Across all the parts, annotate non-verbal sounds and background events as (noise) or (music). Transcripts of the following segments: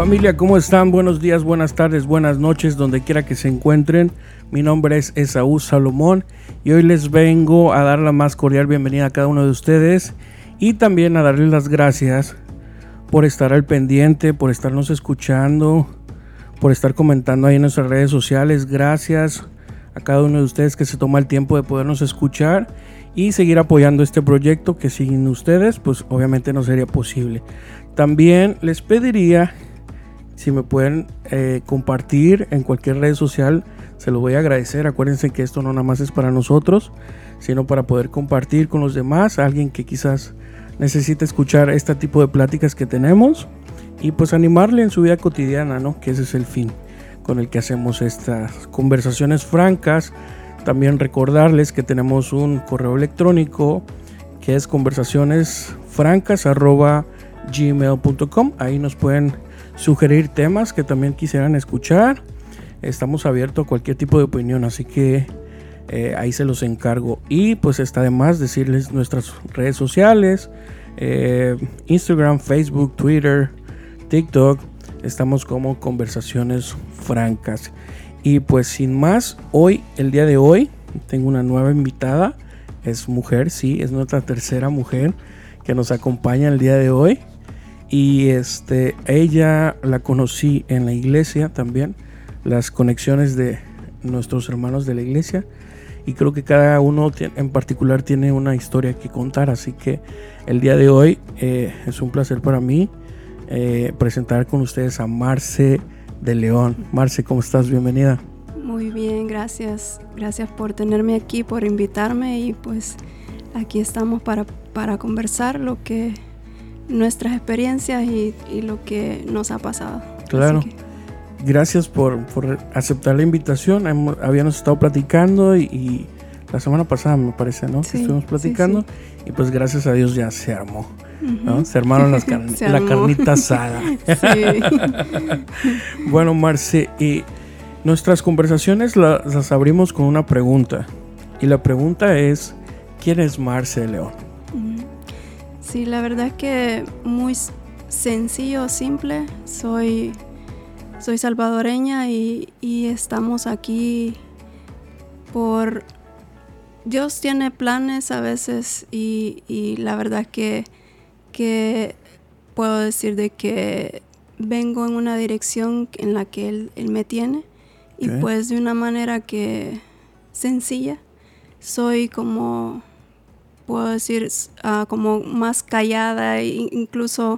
Familia, ¿cómo están? Buenos días, buenas tardes, buenas noches, donde quiera que se encuentren. Mi nombre es Esaú Salomón y hoy les vengo a dar la más cordial bienvenida a cada uno de ustedes y también a darles las gracias por estar al pendiente, por estarnos escuchando, por estar comentando ahí en nuestras redes sociales. Gracias a cada uno de ustedes que se toma el tiempo de podernos escuchar y seguir apoyando este proyecto que sin ustedes pues obviamente no sería posible. También les pediría si me pueden eh, compartir en cualquier red social, se lo voy a agradecer. Acuérdense que esto no nada más es para nosotros, sino para poder compartir con los demás, alguien que quizás necesite escuchar este tipo de pláticas que tenemos y pues animarle en su vida cotidiana, ¿no? Que ese es el fin con el que hacemos estas conversaciones francas. También recordarles que tenemos un correo electrónico que es conversacionesfrancas.gmail.com. Ahí nos pueden sugerir temas que también quisieran escuchar. Estamos abiertos a cualquier tipo de opinión, así que eh, ahí se los encargo. Y pues está de más decirles nuestras redes sociales, eh, Instagram, Facebook, Twitter, TikTok. Estamos como conversaciones francas. Y pues sin más, hoy, el día de hoy, tengo una nueva invitada. Es mujer, sí, es nuestra tercera mujer que nos acompaña el día de hoy. Y este, ella la conocí en la iglesia también, las conexiones de nuestros hermanos de la iglesia. Y creo que cada uno en particular tiene una historia que contar. Así que el día de hoy eh, es un placer para mí eh, presentar con ustedes a Marce de León. Marce, ¿cómo estás? Bienvenida. Muy bien, gracias. Gracias por tenerme aquí, por invitarme y pues aquí estamos para, para conversar lo que nuestras experiencias y, lo que nos ha pasado. Claro. Gracias por, aceptar la invitación. habíamos estado platicando y, la semana pasada me parece, ¿no? que estuvimos platicando y pues gracias a Dios ya se armó. ¿no? Se armaron las (laughs) la carnita asada. (laughs) (laughs) bueno, Marce, y nuestras conversaciones las, abrimos con una pregunta. Y la pregunta es, ¿quién es Marce León? Sí, la verdad es que muy sencillo, simple. Soy, soy salvadoreña y, estamos aquí por... Dios tiene planes a veces y, la verdad que, que puedo decir de que vengo en una dirección en la que Él, me tiene y pues de una manera que sencilla. Soy como puedo decir, ah, como más callada, e incluso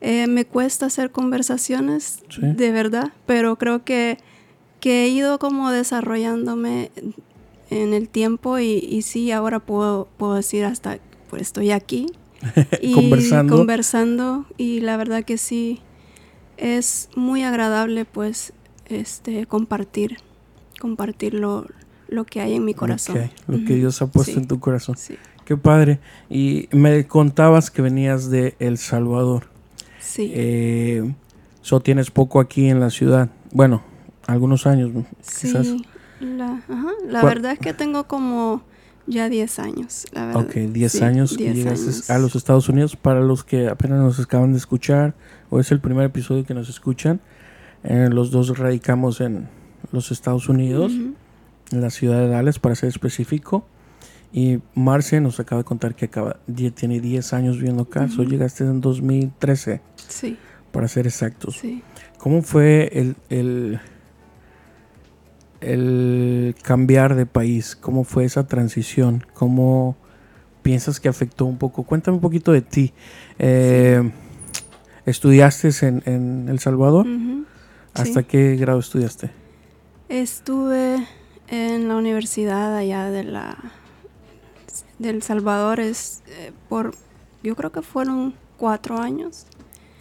eh, me cuesta hacer conversaciones, de verdad, pero creo que, que, he ido como desarrollándome en el tiempo y, sí, ahora puedo, puedo decir hasta, pues estoy aquí. (laughs) y conversando. conversando y la verdad que sí es muy agradable pues este compartir compartir lo, que hay en mi corazón. Lo que Dios ha puesto en tu corazón. Sí. Qué padre. Y me contabas que venías de El Salvador. Sí. Eh, so tienes poco aquí en la ciudad. Bueno, algunos años, quizás. Sí. La, la verdad es que tengo como ya 10 años. La verdad. Ok, 10 años que llegas a los Estados Unidos. Para los que apenas nos acaban de escuchar, o es el primer episodio que nos escuchan, eh, los dos radicamos en los Estados Unidos, en la ciudad de Dallas, para ser específico. Y Marce nos acaba de contar que acaba, tiene 10 años viviendo acá. Uh llegaste en 2013. Sí. Para ser exactos. Sí. ¿Cómo fue el, el, el, cambiar de país? ¿Cómo fue esa transición? ¿Cómo piensas que afectó un poco? Cuéntame un poquito de ti. Eh, ¿Estudiaste en, en, El Salvador? ¿Hasta qué grado estudiaste? Estuve en la universidad allá de la del Salvador es eh, por, yo creo que fueron cuatro años.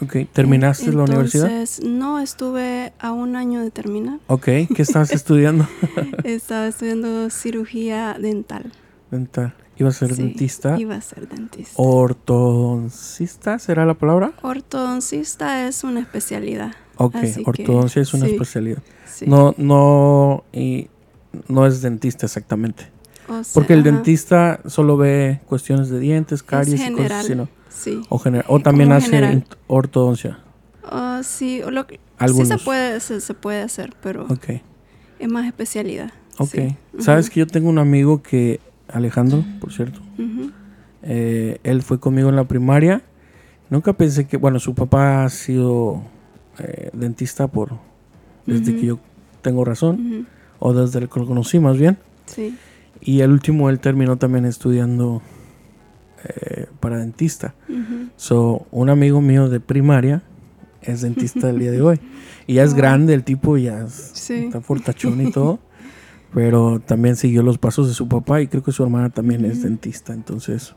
Ok, ¿terminaste la universidad? No, estuve a un año de terminar. Ok, ¿qué estabas (laughs) estudiando? Estaba estudiando cirugía dental. Dental. ¿Iba a ser dentista? Iba a ser dentista. ¿Ortodoncista será la palabra? Ortodoncista es una especialidad. Ok, ortodoncia es una especialidad. No, no, y no es dentista exactamente. Porque el dentista solo ve cuestiones de dientes, caries y cosas así, ¿no? Sí. O, o también hace ortodoncia. Ah, sí, lo que- sí se puede, se, se puede hacer, pero Ok. es más especialidad. Ok. sí. Sabes que yo tengo un amigo que, Alejandro, por cierto, eh, él fue conmigo en la primaria. Nunca pensé que, bueno, su papá ha sido eh, dentista por desde que yo tengo razón, o desde que lo conocí más bien. Sí. Y el último, él terminó también estudiando eh, para dentista. So, un amigo mío de primaria es dentista el día de hoy. Y ya es (laughs) grande el tipo, ya es- Sí. está fortachón y todo. (laughs) pero también siguió los pasos de su papá y creo que su hermana también es dentista. Entonces,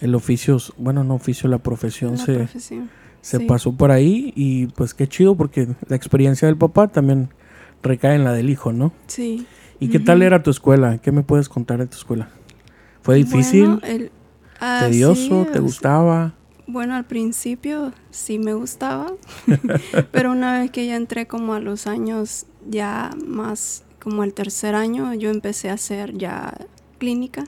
el oficio, bueno, no oficio, la profesión La se, profesión. se sí. pasó por ahí y pues qué chido porque la experiencia del papá también recae en la del hijo, ¿no? Sí. ¿Y qué tal era tu escuela? ¿Qué me puedes contar de tu escuela? ¿Fue difícil? Bueno, el- ah, ¿Tedioso? sí, ¿Te gustaba? Bueno, al principio sí me gustaba, (laughs) pero una vez que ya entré como a los años ya más como el tercer año, yo empecé a hacer ya clínica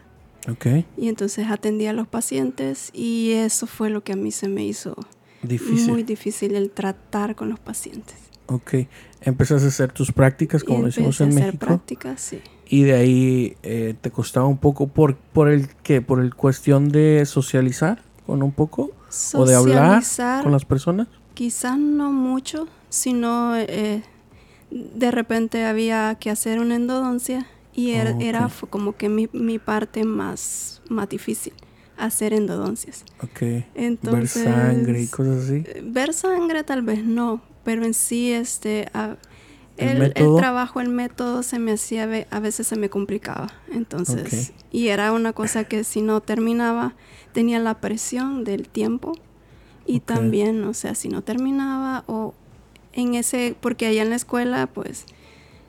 Ok, y entonces atendía a los pacientes y eso fue lo que a mí se me hizo difícil. muy difícil el tratar con los pacientes. Ok, empezaste a hacer tus prácticas, como y decimos empecé en a hacer México, prácticas, sí. y de ahí eh, te costaba un poco por, por el que, por el cuestión de socializar con un poco o de hablar Socializar, con las personas. Quizás no mucho, sino eh, de repente había que hacer una endodoncia y era, Oh, era como que mi, mi parte más, más difícil, hacer endodoncias. Ok, Entonces, ver sangre y cosas así. eh, Ver sangre tal vez no, pero en sí este, a- ¿El el, trabajo, el método se me hacía, a veces se me complicaba. Entonces, y era una cosa que si no terminaba, tenía la presión del tiempo y también, o sea, si no terminaba o en ese, porque allá en la escuela, pues,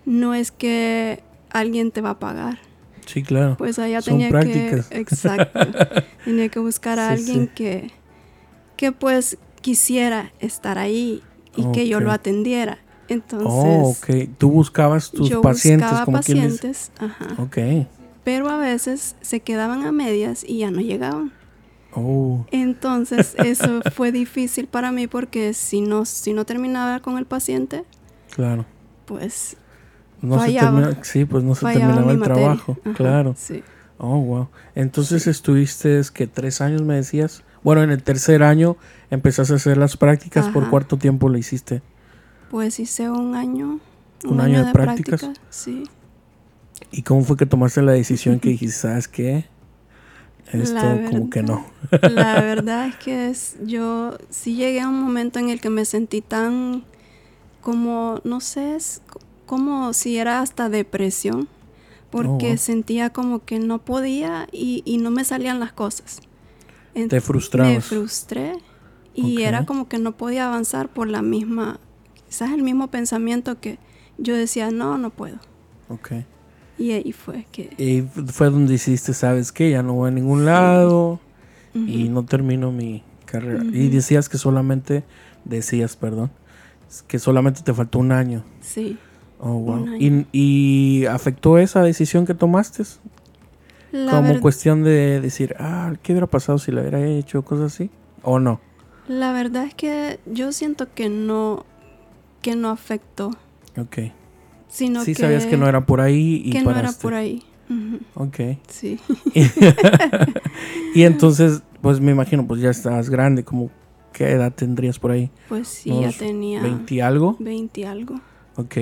no es que alguien te va a pagar. Sí, claro. Pues allá Son tenía prácticas. que, exacto, (laughs) tenía que buscar a Sí, alguien sí. que, que pues quisiera estar ahí y que yo lo atendiera. Entonces, oh, ok. Tú buscabas tus yo pacientes, buscaba como quien pacientes, ajá, Ok. pero a veces se quedaban a medias y ya no llegaban. Oh, Entonces, (laughs) eso fue difícil para mí porque si no, si no terminaba con el paciente, claro. pues No Fallaba. se termina, sí, pues no se terminaba mi el materia. trabajo. Ajá, Claro. Sí. Oh, wow. Entonces estuviste, que tres años me decías. Bueno, en el tercer año empezaste a hacer las prácticas. ¿Por cuánto tiempo lo hiciste? Pues hice un año. ¿Un año de prácticas? práctica, Sí. ¿Y cómo fue que tomaste la decisión que (laughs) dijiste, sabes qué? Esto como que no. (laughs) La (laughs) verdad es que es- yo sí llegué a un momento en el que me sentí tan como, no sé, es como si era hasta depresión, porque wow. sentía como que no podía y, y no me salían las cosas. Te frustrabas. Me frustré y Ok. era como que no podía avanzar por la misma, quizás el mismo pensamiento que yo decía, no, no puedo. Ok. Y ahí fue que... Y fue donde hiciste, sabes qué, ya no voy a ningún lado y Ujú. no termino mi carrera. Y Ujú. decías que solamente, decías, perdón, que solamente te faltó un año. Sí. Oh, wow. Un ¿Y, y afectó esa decisión que tomaste? La como ver- cuestión de decir, ah, ¿qué hubiera pasado si la hubiera hecho? Cosas así. ¿O no? La verdad es que yo siento que no, que no afectó, Ok. sino sí que, sabías que no era por ahí y que no era paraste. por ahí. Ok. Sí. (laughs) y entonces, pues me imagino, pues ya estabas grande, como ¿qué edad tendrías por ahí? Pues sí, ya tenía ¿20 y algo? 20 y algo. Ok.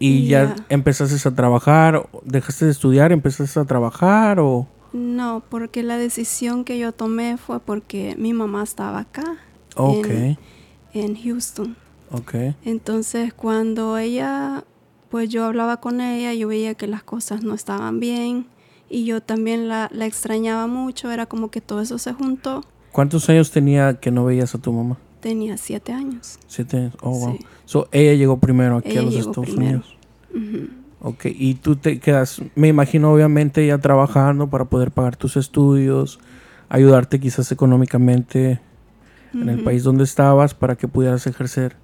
Y Y ya ya. empezaste a trabajar, dejaste de estudiar, empezaste a trabajar o... No, porque la decisión que yo tomé fue porque mi mamá estaba acá, Ok, En- en Houston. ok. Entonces, cuando ella, pues yo hablaba con ella, yo veía que las cosas no estaban bien y yo también la, la extrañaba mucho, era como que todo eso se juntó. ¿Cuántos años tenía que no veías a tu mamá? Tenía siete años. Siete años. Oh, wow. Sí. So, ella llegó primero aquí Ella a los Estados primero. Unidos. Ujú. Ok, y tú te quedas, me imagino obviamente ya trabajando para poder pagar tus estudios, ayudarte quizás económicamente en el país donde estabas para que pudieras ejercer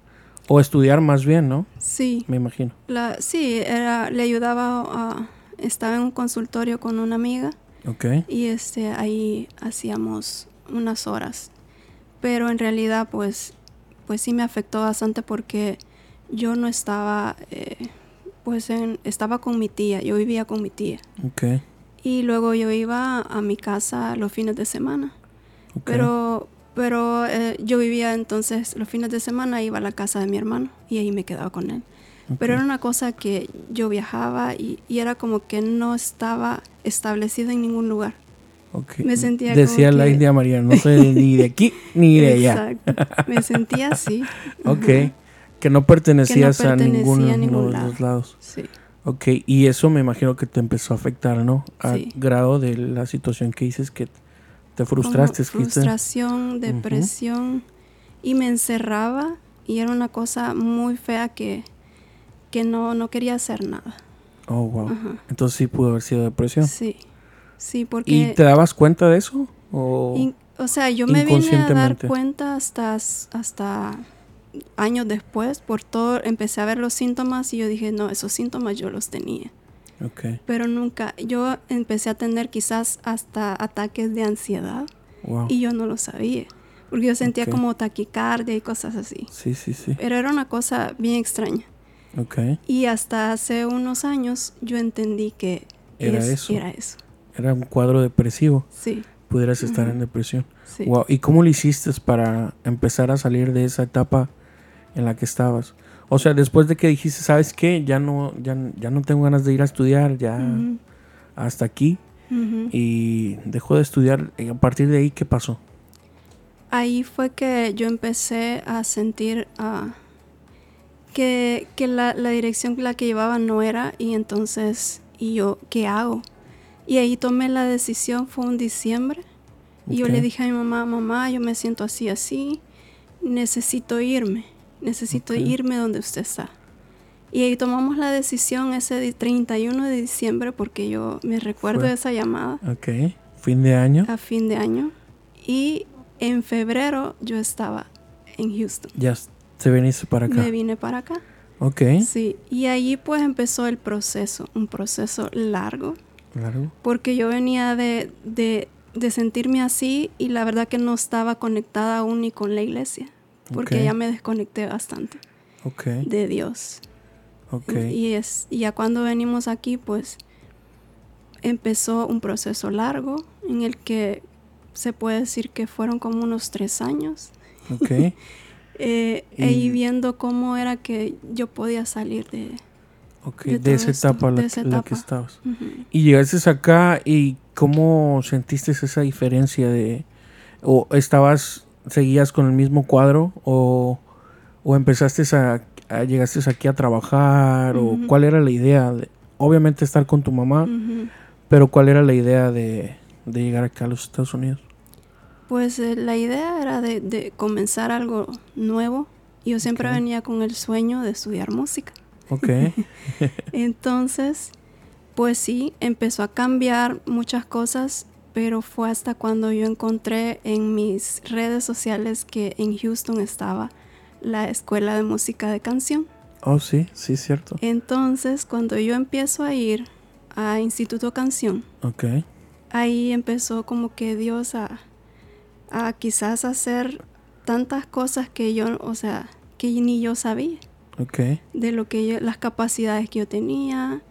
o estudiar más bien, ¿no? Sí, Me imagino. la, sí, era, le ayudaba a, estaba en un consultorio con una amiga Ok, y este, ahí hacíamos unas horas. Pero en realidad, pues, pues sí me afectó bastante porque yo no estaba, eh, pues en, estaba con mi tía, yo vivía con mi tía. Y luego yo iba a mi casa los fines de semana. Pero, pero eh, yo vivía entonces los fines de semana, iba a la casa de mi hermano y ahí me quedaba con él. Pero era una cosa que yo viajaba y, y era como que no estaba establecida en ningún lugar. Ok. me sentía Decía como la que- India María, no soy (laughs) ni de aquí ni de allá. Exacto. Me sentía así. (laughs) Ok. Que no pertenecías a pertenecía ninguno a ningún de lado. los lados. Sí. Ok, y eso me imagino que te empezó a afectar, ¿no? A Sí. grado de la situación que dices que te frustraste. Como que te- frustración, depresión. Y me encerraba y era una cosa muy fea que, que no, no quería hacer nada. Oh, wow. Ajá. Entonces sí pudo haber sido depresión. Sí. Sí, ¿Y porque... te dabas cuenta de eso? ¿O... In- o sea, yo me vine a dar cuenta hasta, hasta años después, por todo, empecé a ver los síntomas y yo dije, no, esos síntomas yo los tenía. Ok, Pero nunca, yo empecé a tener quizás hasta ataques de ansiedad wow. y yo no lo sabía, porque yo sentía Ok. como taquicardia y cosas así. Sí, sí, sí. Pero era una cosa bien extraña. Ok, Y hasta hace unos años yo entendí que Era es- eso. Era eso. Era un cuadro depresivo. Sí, Pudieras estar en depresión. sí. Wow. ¿Y cómo lo hiciste para empezar a salir de esa etapa en la que estabas? O sea, después de que dijiste, ¿sabes qué? Ya no, ya, ya no tengo ganas de ir a estudiar, ya hasta aquí. Y dejó de estudiar. Y a partir de ahí, ¿qué pasó? Ahí fue que yo empecé a sentir ah, que, que la, la dirección la que llevaba no era y entonces, ¿y yo qué hago? Y ahí tomé la decisión, fue un diciembre, y yo le dije a mi mamá, mamá, yo me siento así, así, necesito irme, necesito irme donde usted está. Y ahí tomamos la decisión ese di- 31 de diciembre porque yo me recuerdo de esa llamada Ok. Fin de año. a fin de año. Y en febrero yo estaba en Houston. Ya te viniste para acá. Me vine para acá. Ok. Sí, y allí pues empezó el proceso, un proceso largo, Claro. porque yo venía de, de, de sentirme así y la verdad que no estaba conectada aún ni con la iglesia, porque Ok. ya me desconecté bastante de Dios. Y, es, y ya cuando venimos aquí, pues empezó un proceso largo en el que se puede decir que fueron como unos tres años. Ok. (laughs) Eh, Y- ahí viendo cómo era que yo podía salir de... Ok. De De, esa esto, etapa la, de la que estabas. Y llegaste acá y ¿cómo sentiste esa diferencia de... o estabas, seguías con el mismo cuadro o, o empezaste a, a- llegaste aquí a trabajar o cuál era la idea? De, obviamente estar con tu mamá, pero ¿cuál era la idea de, de llegar acá a los Estados Unidos? Pues eh, la idea era de, de comenzar algo nuevo. Yo siempre venía con el sueño de estudiar música. Ok. (laughs) Entonces, pues sí, empezó a cambiar muchas cosas, pero fue hasta cuando yo encontré en mis redes sociales que en Houston estaba la escuela de música de canción. oh, sí, sí, cierto. Entonces, cuando yo empiezo a ir a Instituto Canción, Ok. ahí empezó como que Dios a, a quizás hacer tantas cosas que yo, o sea, que ni yo sabía Ok. de lo que yo, las capacidades que yo tenía.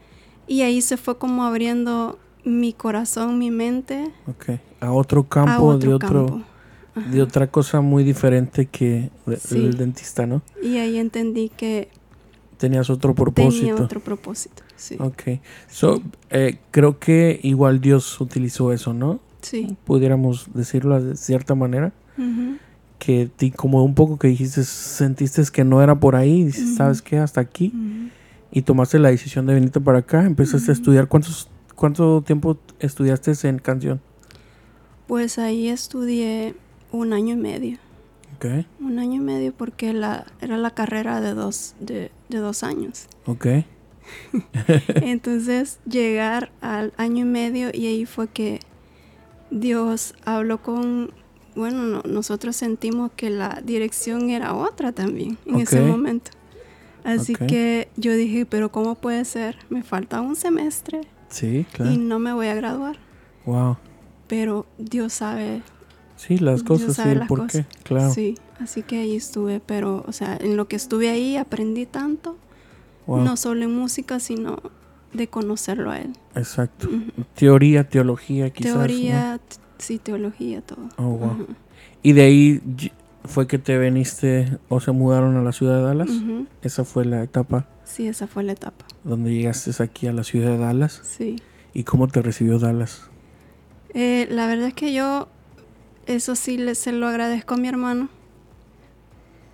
Y ahí se fue como abriendo mi corazón, mi mente Ok. A otro campo, a otro de otro... campo. De otra cosa muy diferente que de- Sí. el dentista, ¿no? Y ahí entendí que Tenías otro tenía propósito. otro propósito. Sí. Ok. So, eh, creo que igual Dios utilizó eso, ¿no? Sí. Pudiéramos decirlo de cierta manera. Ujú. Que te como un poco que dijiste, sentiste que no era por ahí, dices, Ujú. ¿sabes qué? Hasta aquí. Y tomaste la decisión de venirte para acá, empezaste a estudiar. ¿Cuántos, ¿Cuánto tiempo estudiaste en canción? Pues ahí estudié un año y medio. Ok. Un año y medio porque la, era la carrera de dos, de, de dos años. Ok. (laughs) (laughs) Entonces llegar al año y medio y ahí fue que Dios habló con, bueno, no- nosotros sentimos que la dirección era otra también en ese momento. Así que yo dije, pero ¿cómo puede ser? Me falta un semestre Sí, y claro. no me voy a graduar. Wow. Pero Dios sabe Sí, las cosas, sabe el por cosas. qué, claro. Sí, así que ahí estuve, pero, o sea, en lo que estuve ahí aprendí tanto, Wow, no solo en música, sino de conocerlo a él. Exacto. Teoría, teología, quizás. ¿no? Teoría, t- sí, teología, todo. Oh, wow. Y de ahí fue que te veniste o se mudaron a la ciudad de Dallas. Ujú. Esa fue la etapa Sí, esa fue la etapa. donde llegaste aquí a la ciudad de Dallas. Sí. ¿Y cómo te recibió Dallas? Eh, la verdad es que yo, eso sí le, se lo agradezco a mi hermano,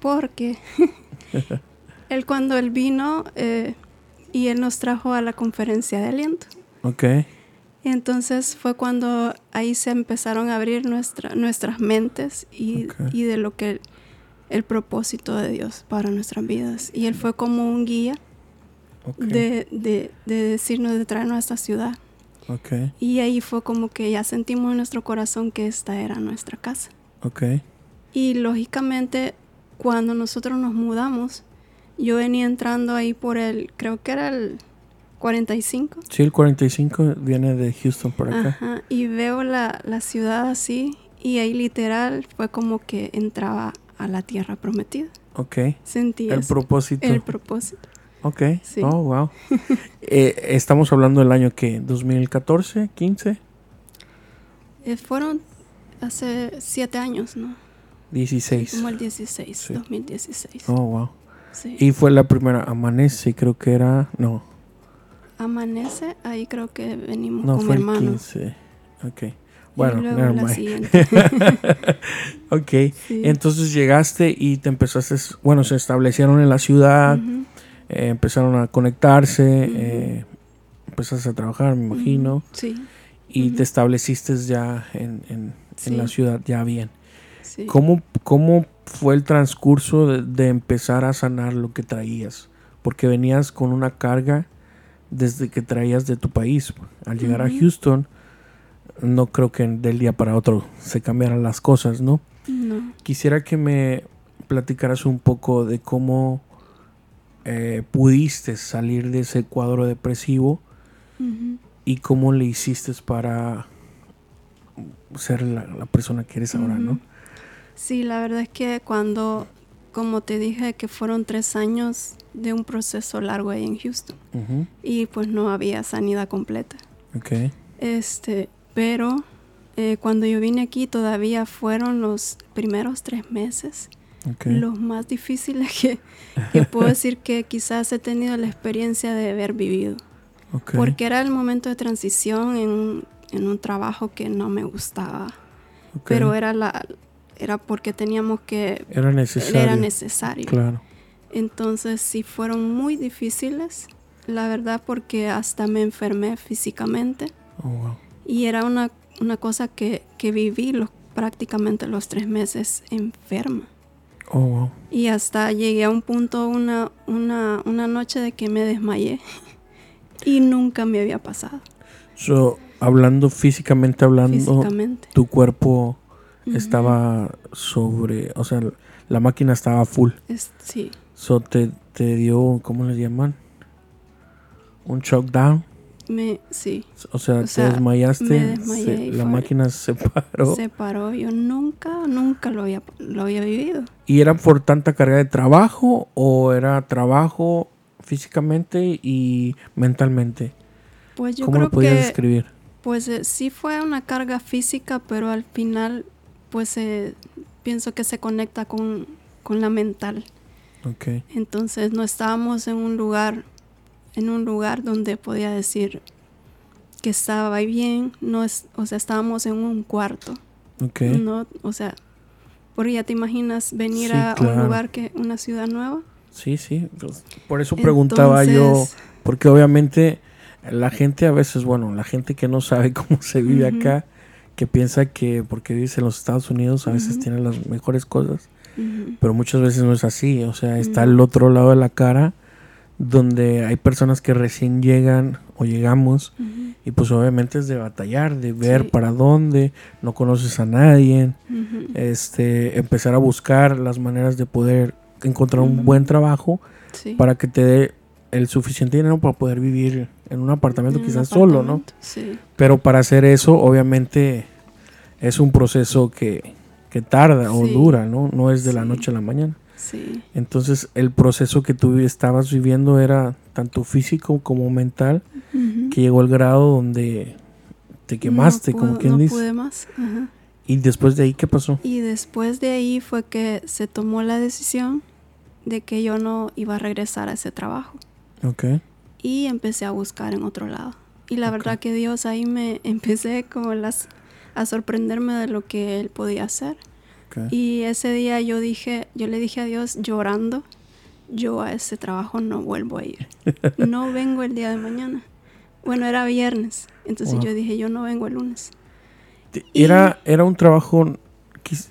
porque (laughs) él cuando él vino eh, y él nos trajo a la conferencia de aliento. Ok, entonces fue cuando ahí se empezaron a abrir nuestra, nuestras mentes y, de lo que el, propósito de Dios para nuestras vidas. Y él fue como un guía de, de, de decirnos, de traernos a esta ciudad. ok, Y ahí fue como que ya sentimos en nuestro corazón que esta era nuestra casa. ok. Y lógicamente, cuando nosotros nos mudamos, yo venía entrando ahí por el, creo que era el 45. Sí, el 45 viene de Houston por acá. Ajá, y veo la, la ciudad así, y ahí literal fue como que entraba a la tierra prometida. Ok. Sentí El eso, propósito. el propósito. Ok. Sí. Oh, wow. (laughs) Eh, estamos hablando del año que 2014, 15, Eh, fueron hace siete años, ¿no? 16. Como el 16, Sí. 2016. Oh, wow. Sí. Y fue la primera amanece, creo que era, no, Amanece, ahí creo que venimos no con fue mi el hermano. 15. Ok. Bueno, y luego la siguiente. (laughs) Ok. Sí. Entonces llegaste y te empezaste, bueno, se establecieron en la ciudad, Ujú, eh, empezaron a conectarse, Ujú. eh, empezaste a trabajar, me imagino, ujú, Sí, y te estableciste ya en, en- en la Sí. ciudad, ya bien. sí. ¿Cómo, ¿Cómo fue el transcurso de, de empezar a sanar lo que traías? Porque venías con una carga desde que traías de tu país. Al llegar a. Houston, no creo que del día para otro se cambiaran las cosas, ¿no? No. Quisiera que me platicaras un poco de cómo eh, pudiste salir de ese cuadro depresivo y cómo le hiciste para ser la, la persona que eres ahora, ¿no? Sí, la verdad es que cuando, como te dije, que fueron tres años de un proceso largo ahí en Houston y pues no había sanidad completa. Este, pero eh, cuando yo vine aquí todavía fueron los primeros tres meses ok. los más difíciles (laughs) que, que puedo (laughs) decir que quizás he tenido la experiencia de haber vivido. Porque era el momento de transición en un, en un trabajo que no me gustaba. Pero era, la, era porque teníamos que... era necesario. Era necesario. Claro. Entonces sí fueron muy difíciles, la verdad, porque hasta me enfermé físicamente. Oh, wow. Y era una, una cosa que, que viví los, prácticamente los tres meses enferma. Oh, wow. Y hasta llegué a un punto, una, una, una noche de que me desmayé. (laughs) y nunca me había pasado So, hablando físicamente hablando, físicamente. tu cuerpo estaba sobre, o sea, la máquina estaba full. Es- sí, So, te, te dio, ¿cómo le llaman? Un shock down. me, sí, O sea, O te sea, desmayaste. me desmayé se- y la máquina se paró. se paró. Yo nunca, nunca lo había, lo había vivido. ¿Y era por tanta carga de trabajo o era trabajo físicamente y mentalmente? Pues yo ¿Cómo creo lo podías que describir? pues eh, sí fue una carga física, pero al final pues eh, pienso que se conecta con, con la mental. Ok, Entonces no estábamos en un lugar, en un lugar donde podía decir que estaba bien, no es, o sea, estábamos en un cuarto, ok. no, o sea, porque ya te imaginas venir Sí, a claro. un lugar que una ciudad nueva. Sí, sí. pues, Por eso preguntaba yo, porque obviamente la gente a veces, bueno, la gente que no sabe (laughs) cómo se vive acá, que piensa que porque vives en los Estados Unidos a veces Ujú. tiene las mejores cosas, pero muchas veces no es así. O sea, está el otro lado de la cara donde hay personas que recién llegan o llegamos y pues obviamente es de batallar, de ver Sí. para dónde, no conoces a nadie, este, empezar a buscar las maneras de poder encontrar un buen trabajo sí. para que te dé el suficiente dinero para poder vivir en un apartamento En un quizás solo, ¿no? Sí. Pero para hacer eso, obviamente, es un proceso que, que tarda o dura, ¿no? No es de la noche a la mañana. Sí, Entonces, el proceso que tú estabas viviendo era tanto físico como mental, que llegó al grado donde te quemaste, No como quien no dice. pude más. Ajá. Y después de ahí, ¿qué pasó? Y después de ahí fue que se tomó la decisión de que yo no iba a regresar a ese trabajo. Ok. Y empecé a buscar en otro lado. Y la verdad que Dios ahí me (laughs) empecé como las a sorprenderme de lo que él podía hacer. Y ese día yo dije, yo le dije a Dios llorando, yo a ese trabajo no vuelvo a ir. (laughs) No vengo el día de mañana. Bueno, era viernes, entonces Wow. yo dije, yo no vengo el lunes. ¿Era, ¿Era un trabajo,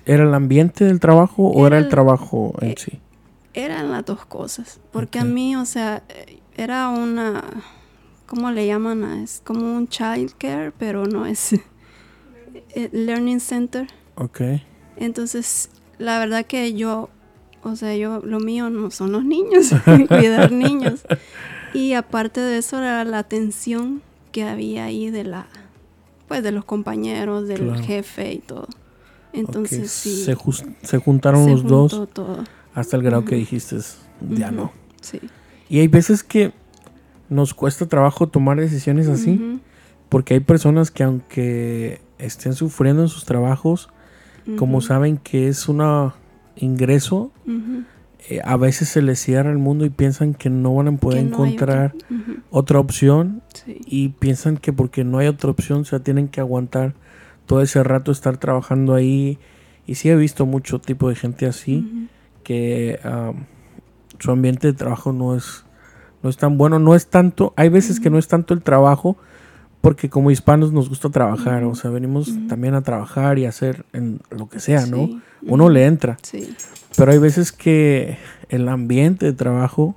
era el ambiente del trabajo o era Era el trabajo en eh, sí? Eran las dos cosas, porque a mí, o sea, era una, ¿cómo le llaman? Es como un child care, pero no es learning center. Ok. Entonces, la verdad que yo, o sea, yo, lo mío no son los niños, (laughs) cuidar niños. Y aparte de eso era la tensión que había ahí de la, pues de los compañeros, del Claro. jefe y todo. Entonces sí. Se, se juntaron se los dos todo. hasta el grado que dijiste, ya no. Sí. Y hay veces que nos cuesta trabajo tomar decisiones así, porque hay personas que aunque estén sufriendo en sus trabajos, como saben que es un ingreso, eh, a veces se les cierra el mundo y piensan que no van a poder no otra- encontrar otra opción sí. y piensan que porque no hay otra opción, o sea, tienen que aguantar todo ese rato estar trabajando ahí. Y sí he visto mucho tipo de gente así, que am, su ambiente de trabajo no es, no es tan bueno, no es tanto, hay veces que no es tanto el trabajo, porque como hispanos nos gusta trabajar, o sea, venimos también a trabajar y a hacer en lo que sea, ¿no? sí, Uno le entra, Sí. pero hay veces que el ambiente de trabajo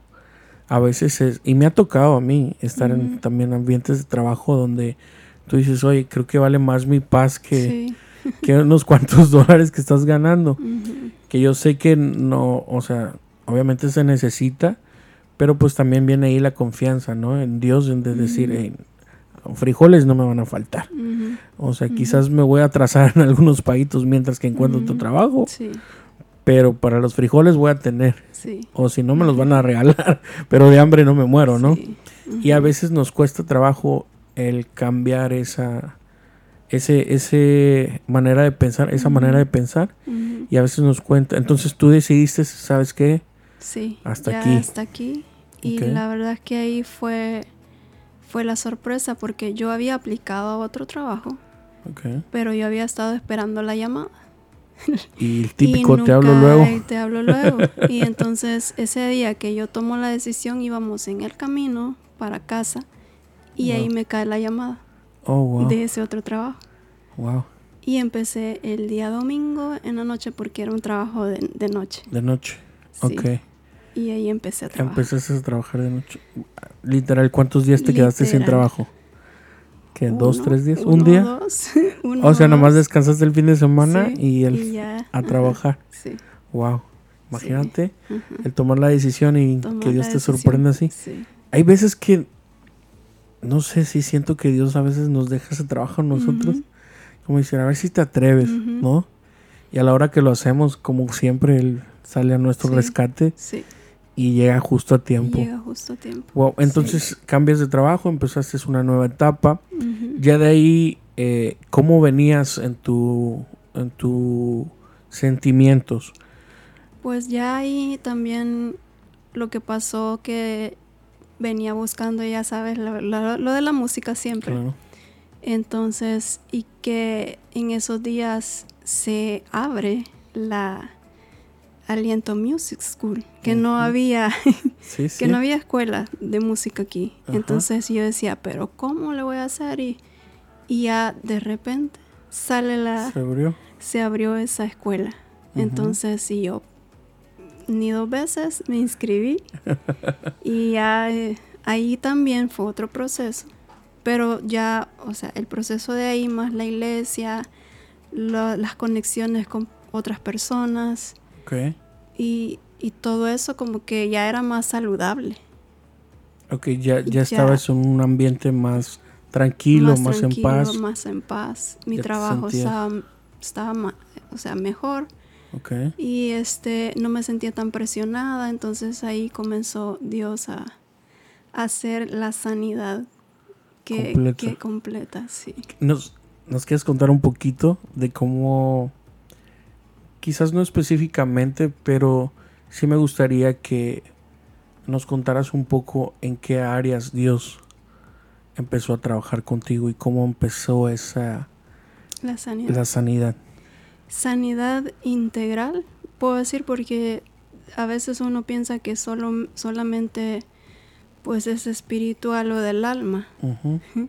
a veces es, y me ha tocado a mí estar en también ambientes de trabajo donde tú dices, oye, creo que vale más mi paz que, sí. que unos cuantos (laughs) dólares que estás ganando. Que yo sé que no, o sea, obviamente se necesita, pero pues también viene ahí la confianza, ¿no? En Dios, en de decir. "Hey, frijoles no me van a faltar. O sea, quizás me voy a atrasar en (laughs) algunos países mientras que encuentro otro trabajo, Sí, pero para los frijoles voy a tener. sí. O si no, me los van a regalar, (laughs) pero de hambre no me muero, ¿no? sí, Y a veces nos cuesta trabajo el cambiar esa, ese, ese manera de pensar, esa manera de pensar, y a veces nos cuenta. Entonces tú decidiste, ¿sabes qué? Sí, Hasta ya aquí. hasta aquí. Y la verdad es que ahí fue, fue la sorpresa porque yo había aplicado a otro trabajo, Ok. pero yo había estado esperando la llamada. (laughs) Y el Y típico, te hablo nunca- luego. y Te hablo luego. (laughs) y entonces ese día que yo tomo la decisión íbamos en el camino para casa y ahí Wow. me cae la llamada Oh, wow. de ese otro trabajo. Wow. Y empecé el día domingo en la noche porque era un trabajo de, de noche. De noche. Sí. Ok. Y ahí empecé a trabajar. Empezaste a trabajar de noche. Literal, ¿cuántos días te quedaste sin trabajo? ¿Qué? ¿Dos, tres días? uno, ¿Un día? dos, (laughs) uno, O sea, nomás descansaste el fin de semana Sí, y, el, y ya, a ajá, trabajar. Sí. Wow. Imagínate el tomar la decisión y Tomar que Dios te decisión, sorprenda así. Sí. Hay veces que, no sé si siento que Dios a veces nos deja ese trabajo a nosotros. Como decir, a ver si te atreves. ¿no? Y a la hora que lo hacemos, como siempre, Él sale a nuestro rescate Sí. Y llega justo a tiempo. Llega justo a tiempo. Wow. Entonces cambias de trabajo, empezaste una nueva etapa. Ya de ahí, eh, ¿cómo venías en tu, en tu sentimientos? Pues ya ahí también lo que pasó que venía buscando, ya sabes, lo, lo- lo de la música siempre. Claro. Entonces, y que en esos días se abre la Aliento Music School, que no había, Sí, (laughs) sí. que no había escuela de música aquí. Entonces yo decía, pero ¿cómo le voy a hacer? Y, y ya de repente sale la, Se abrió. se abrió esa escuela. Entonces, sí, yo ni dos veces me inscribí (laughs) y ya eh, ahí también fue otro proceso. Pero ya, o sea, el proceso de ahí más la iglesia, lo- las conexiones con otras personas Ok. y, y todo eso como que ya era más saludable. Ok, ya, ya Ya. estabas en un ambiente más tranquilo, más, en tranquilo, paz. Más en paz. Mi Ya trabajo estaba estaba, o sea, mejor. Okay. Y este, no me sentía tan presionada, entonces ahí comenzó Dios a, hacer la sanidad que completa. que completa, sí. ¿Nos, ¿Nos quieres contar un poquito de cómo, quizás no específicamente, pero sí me gustaría que nos contaras un poco en qué áreas Dios empezó a trabajar contigo y cómo empezó esa la sanidad. La sanidad. Sanidad integral, puedo decir, porque a veces uno piensa que solo, solamente pues es espiritual o del alma, (laughs)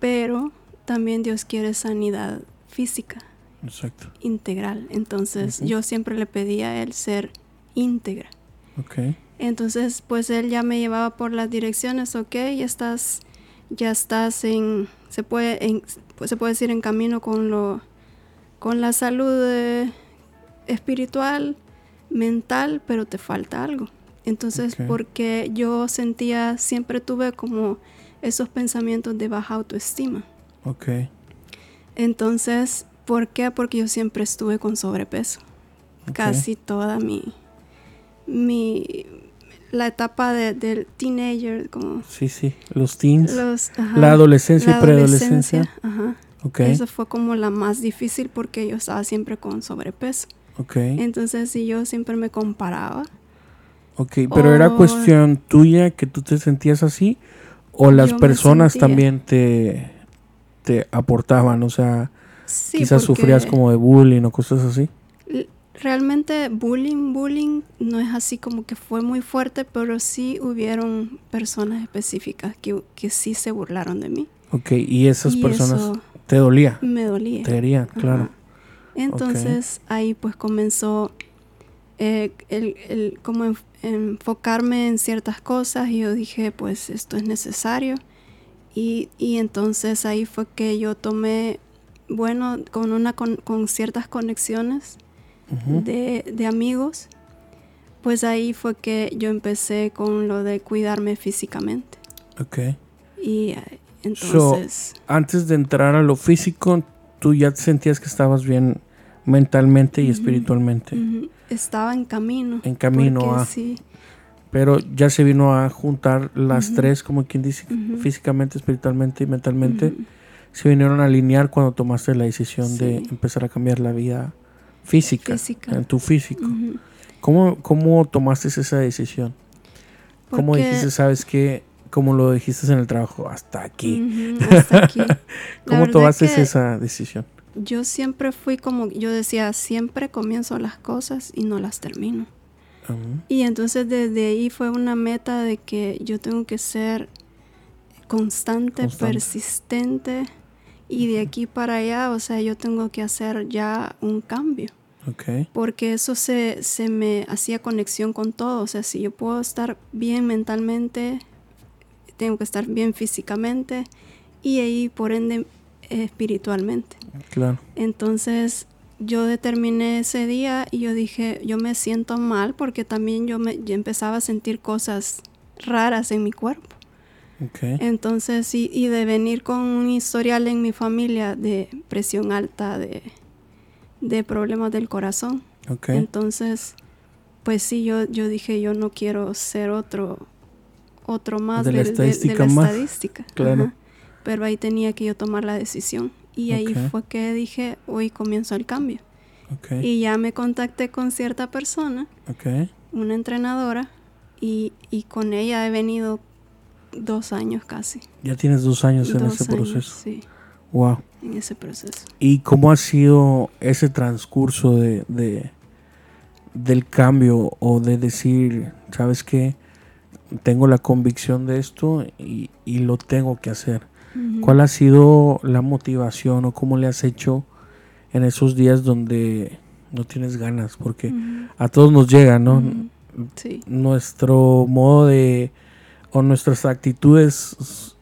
pero también Dios quiere sanidad física. Exacto. Integral. Entonces yo siempre le pedía a él ser íntegra. Okay. Entonces, pues él ya me llevaba por las direcciones, ok, ya estás, ya estás en, se puede, en, pues se puede decir en camino con lo, con la salud eh, espiritual, mental, pero te falta algo. Entonces, porque yo sentía, siempre tuve como esos pensamientos de baja autoestima. Ok. Entonces, ¿por qué? Porque yo siempre estuve con sobrepeso. Casi toda mi, mi, la etapa de, del teenager, como... Sí, sí, los teens. la adolescencia y preadolescencia. Ajá. Okay. Eso fue como la más difícil porque yo estaba siempre con sobrepeso. Ok. Entonces, si yo siempre me comparaba. Ok, pero era cuestión tuya que tú te sentías así o las personas también te, te aportaban, o sea, quizás sufrías como de bullying o cosas así realmente bullying, bullying no es así como que fue muy fuerte, pero sí hubieron personas específicas que, que sí se burlaron de mí. Ok, y esas personas te dolía. Me dolía. Te hería, claro. Entonces ahí pues comenzó eh, el, el, como enfocarme en ciertas cosas y yo dije pues esto es necesario. Y, y entonces ahí fue que yo tomé, bueno, con, una, con, con ciertas conexiones de, amigos, pues ahí fue que yo empecé con lo de cuidarme físicamente. Ok. Y eh, entonces... antes de entrar a lo físico, tú ya sentías que estabas bien mentalmente y espiritualmente. Estaba en camino. En camino a... Sí. Pero ya se vino a juntar las tres, como quien dice, físicamente, espiritualmente y mentalmente. Se vinieron a alinear cuando tomaste la decisión de empezar a cambiar la vida física, en tu físico. ¿Cómo, tomaste esa decisión? ¿Cómo dijiste, sabes qué? ¿Cómo lo dijiste en el trabajo? Hasta aquí. (laughs) hasta aquí. ¿Cómo tomaste esa decisión? Yo siempre fui como, yo decía, siempre comienzo las cosas y no las termino. Y entonces desde ahí fue una meta de que yo tengo que ser constante. persistente y de aquí para allá, o sea, yo tengo que hacer ya un cambio. Okay. Porque eso se, se me hacía conexión con todo. O sea, si yo puedo estar bien mentalmente, tengo que estar bien físicamente y ahí, por ende, espiritualmente. Claro. Entonces, yo determiné ese día y yo dije, yo me siento mal porque también yo, me, yo empezaba a sentir cosas raras en mi cuerpo. Entonces, y, de venir con un historial en mi familia de presión alta, de, de problemas del corazón. Entonces, pues sí, yo, yo dije, yo no quiero ser otro, otro más de la estadística. (laughs) Claro. Pero ahí tenía que yo tomar la decisión. Y ahí fue que dije, hoy comienzo el cambio. Y ya me contacté con cierta persona, una entrenadora, y, y con ella he venido dos años casi. Ya tienes dos años en ese proceso. Sí. Wow. En ese proceso. ¿Y cómo ha sido ese transcurso de, de del cambio o de decir, sabes qué, tengo la convicción de esto y, y lo tengo que hacer? ¿Cuál ha sido la motivación o cómo le has hecho en esos días donde no tienes ganas? Porque a todos nos llega, ¿no? Sí. Nuestro modo de o nuestras actitudes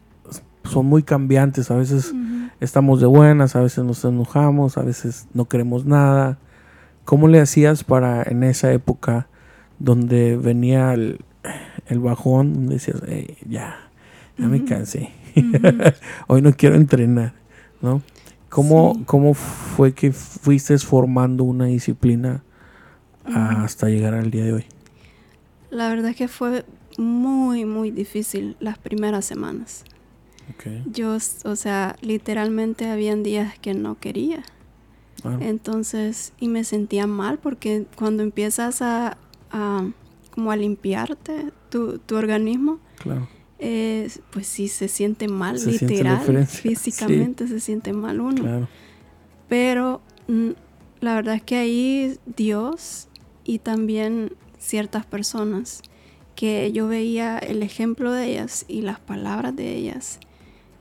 son muy cambiantes. A veces estamos de buenas, a veces nos enojamos, a veces no queremos nada. ¿Cómo le hacías para en esa época donde venía el, bajón, donde decías, ya, ya me cansé, (laughs) hoy no quiero entrenar, ¿no? ¿Cómo, Sí. ¿Cómo fue que fuiste formando una disciplina hasta llegar al día de hoy? La verdad es que fue muy, muy difícil las primeras semanas. Okay. Yo, o sea, literalmente habían días que no quería. Ah, Entonces, y me sentía mal porque cuando empiezas a, a como a limpiarte tu, tu organismo, claro. eh, pues sí se siente mal, Se siente literal, diferencia, físicamente se siente mal uno. Claro. Pero mm, la verdad es que ahí Dios y también ciertas personas que yo veía el ejemplo de ellas y las palabras de ellas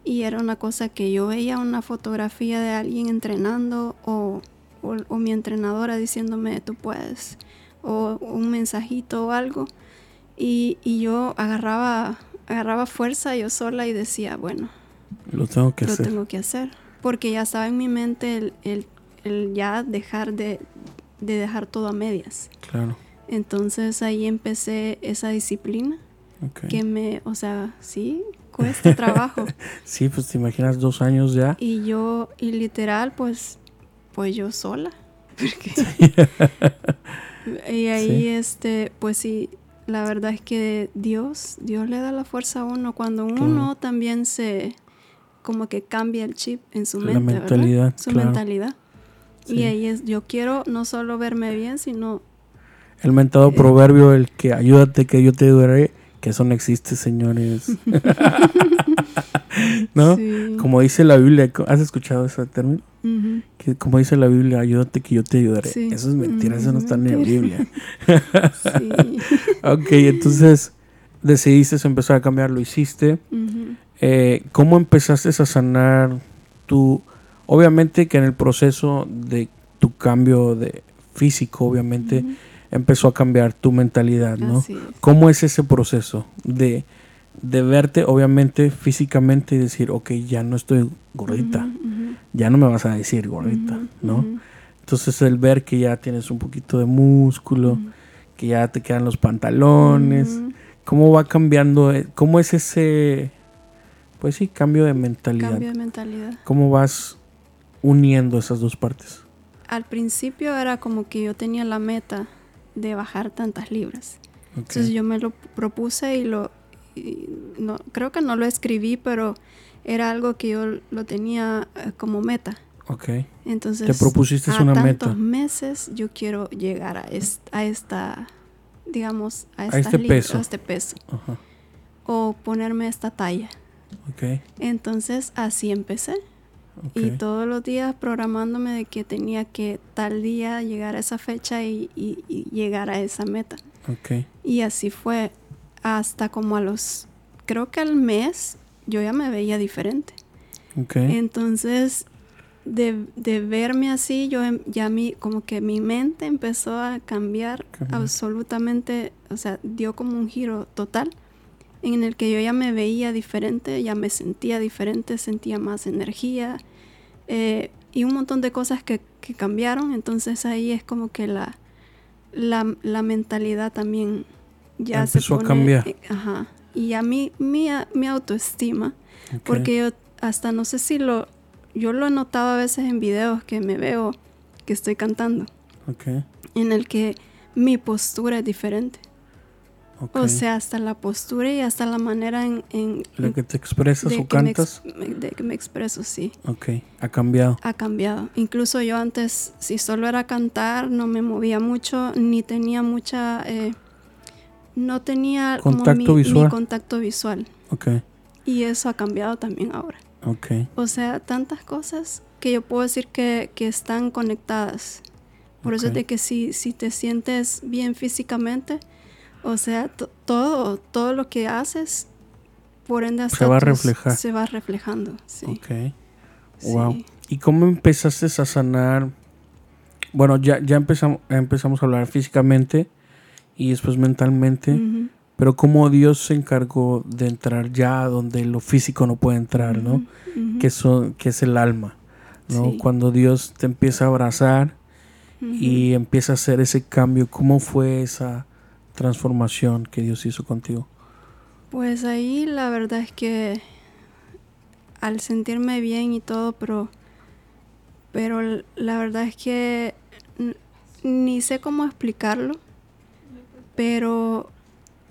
y era una cosa que yo veía una fotografía de alguien entrenando o, o- o mi entrenadora diciéndome tú puedes o un mensajito o algo y, y yo agarraba agarraba fuerza yo sola y decía bueno Lo tengo que lo hacer. tengo que hacer. Porque ya estaba en mi mente el, el- el ya dejar de, de dejar todo a medias. Claro. Entonces ahí empecé esa disciplina ok. que me, o sea, sí, cuesta (laughs) trabajo. Sí, pues te imaginas dos años ya. y yo, y literal, pues, pues yo sola. (laughs) Porque- (laughs) y ahí, Sí. este, pues sí, la verdad es que Dios, Dios le da la fuerza a uno cuando Claro. uno también se, como que cambia el chip en su La mente, ¿verdad? mentalidad, Su claro. mentalidad. Sí. Y ahí es, yo quiero no solo verme bien, sino El mentado Eh. proverbio, el que ayúdate que yo te ayudaré, que eso no existe, señores. (laughs) ¿No? Sí. Como dice la Biblia, ¿has escuchado ese término? Que como dice la Biblia, ayúdate que yo te ayudaré. Sí. Eso es mentira, eso no está en la. Biblia. Sí. (laughs) ok, entonces decidiste empezar a cambiar, lo hiciste. Eh, ¿Cómo empezaste a sanar tu... Obviamente que en el proceso de tu cambio de físico, obviamente. Empezó a cambiar tu mentalidad, ¿no? Así es. ¿Cómo es ese proceso de, de verte, obviamente, físicamente y decir, ok, ya no estoy gordita, ya no me vas a decir gordita, ¿no? Entonces el ver que ya tienes un poquito de músculo, que ya te quedan los pantalones. ¿cómo va cambiando? eh, ¿Cómo es ese, pues sí, cambio de mentalidad? Cambio de mentalidad. ¿Cómo vas uniendo esas dos partes? Al principio era como que yo tenía la meta de bajar tantas libras. Ok, Entonces yo me lo propuse y lo y no creo que no lo escribí, pero era algo que yo lo tenía eh, como meta. ok. Entonces Te propusiste a una tantos meta. meses yo quiero llegar a, est- a esta digamos a, estas este peso. a este peso Ajá, o ponerme esta talla. ok, Entonces así empecé. Y todos los días programándome de que tenía que tal día llegar a esa fecha y, y- y llegar a esa meta. Y así fue hasta como a los, creo que al mes yo ya me veía diferente. Entonces, de, de verme así, yo em- ya mi, como que mi mente empezó a Cambiar. absolutamente, o sea, dio como un giro total en el que yo ya me veía diferente, ya me sentía diferente, sentía más energía eh, y un montón de cosas que, que cambiaron. Entonces ahí es como que la, la, la mentalidad también ya Empezó a se pone... cambiar. eh, ajá. Y a mí, mi, mi autoestima, porque yo hasta no sé si lo... Yo lo he notado a veces en videos que me veo que estoy cantando, Ok, en el que mi postura es diferente. O sea, hasta la postura y hasta la manera en, en- ¿La que te expresas o cantas? me- de que me expreso, sí, Ok, ha cambiado. ha cambiado. Incluso yo antes, si solo era cantar, no me movía mucho, ni tenía mucha... eh, no tenía Contacto mi- mi visual. contacto visual. Ok, Y eso ha cambiado también ahora. ok. O sea, tantas cosas que yo puedo decir que, que están conectadas. Por eso es de que si, si te sientes bien físicamente, o sea, to- todo, todo lo que haces, por ende hasta va a reflejar. Se va reflejando, sí. Ok. sí. Wow. ¿Y cómo empezaste a sanar? Bueno, ya, ya empezamos, empezamos a hablar físicamente y después mentalmente, pero cómo Dios se encargó de entrar ya donde lo físico no puede entrar, ¿no? Que, son, que es el alma, ¿no? Sí. Cuando Dios te empieza a abrazar y empieza a hacer ese cambio, ¿cómo fue esa transformación que Dios hizo contigo? Pues ahí la verdad es que al sentirme bien y todo, pero pero la verdad es que ni sé cómo explicarlo, pero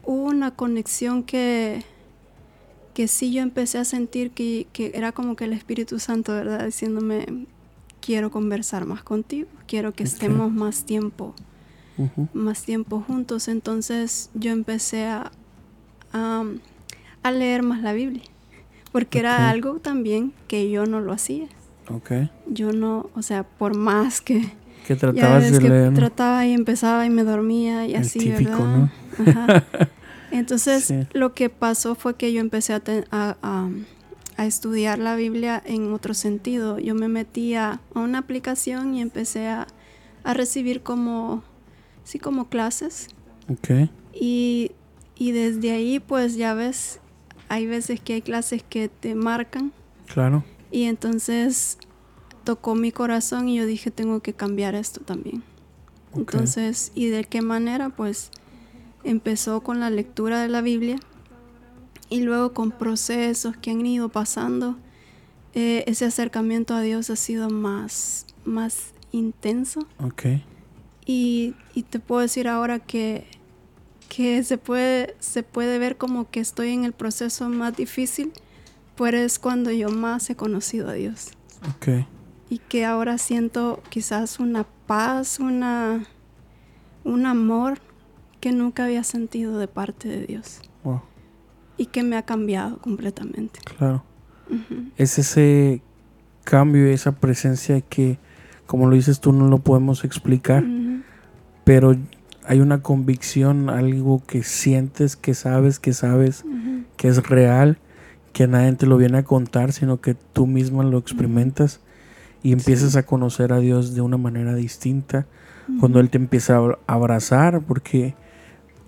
hubo una conexión que, que sí yo empecé a sentir que, era como que el Espíritu Santo, ¿verdad? Diciéndome, quiero conversar más contigo, quiero que estemos más tiempo, más tiempo juntos. Entonces yo empecé a, a, leer más la Biblia, porque era algo también que yo no lo hacía. Okay. Yo no, o sea, por más que... Que tratabas de que leer. Trataba y empezaba y me dormía y así, típico, ¿verdad? Ajá. (laughs) Entonces, lo que pasó fue que yo empecé a, a, a, estudiar la Biblia en otro sentido. Yo me metí a, una aplicación y empecé a, recibir como, sí, como clases. Okay. Y, y desde ahí, pues ya ves, hay veces que hay clases que te marcan. Claro. Y entonces tocó mi corazón y yo dije, tengo que cambiar esto también. Entonces, ¿y de qué manera? Pues empezó con la lectura de la Biblia y luego con procesos que han ido pasando, eh, ese acercamiento a Dios ha sido más, más intenso. Okay. Y, y, te puedo decir ahora que, que se, puede, se puede ver como que estoy en el proceso más difícil, pues es cuando yo más he conocido a Dios. Okay. Y que ahora siento quizás una paz, una, un amor que nunca había sentido de parte de Dios. Y que me ha cambiado completamente. Claro. Es ese cambio, esa presencia que, como lo dices tú, no lo podemos explicar, pero hay una convicción, algo que sientes, que sabes, que sabes, que es real, que nadie te lo viene a contar, sino que tú misma lo experimentas y empiezas a conocer a Dios de una manera distinta. Cuando Él te empieza a abrazar, porque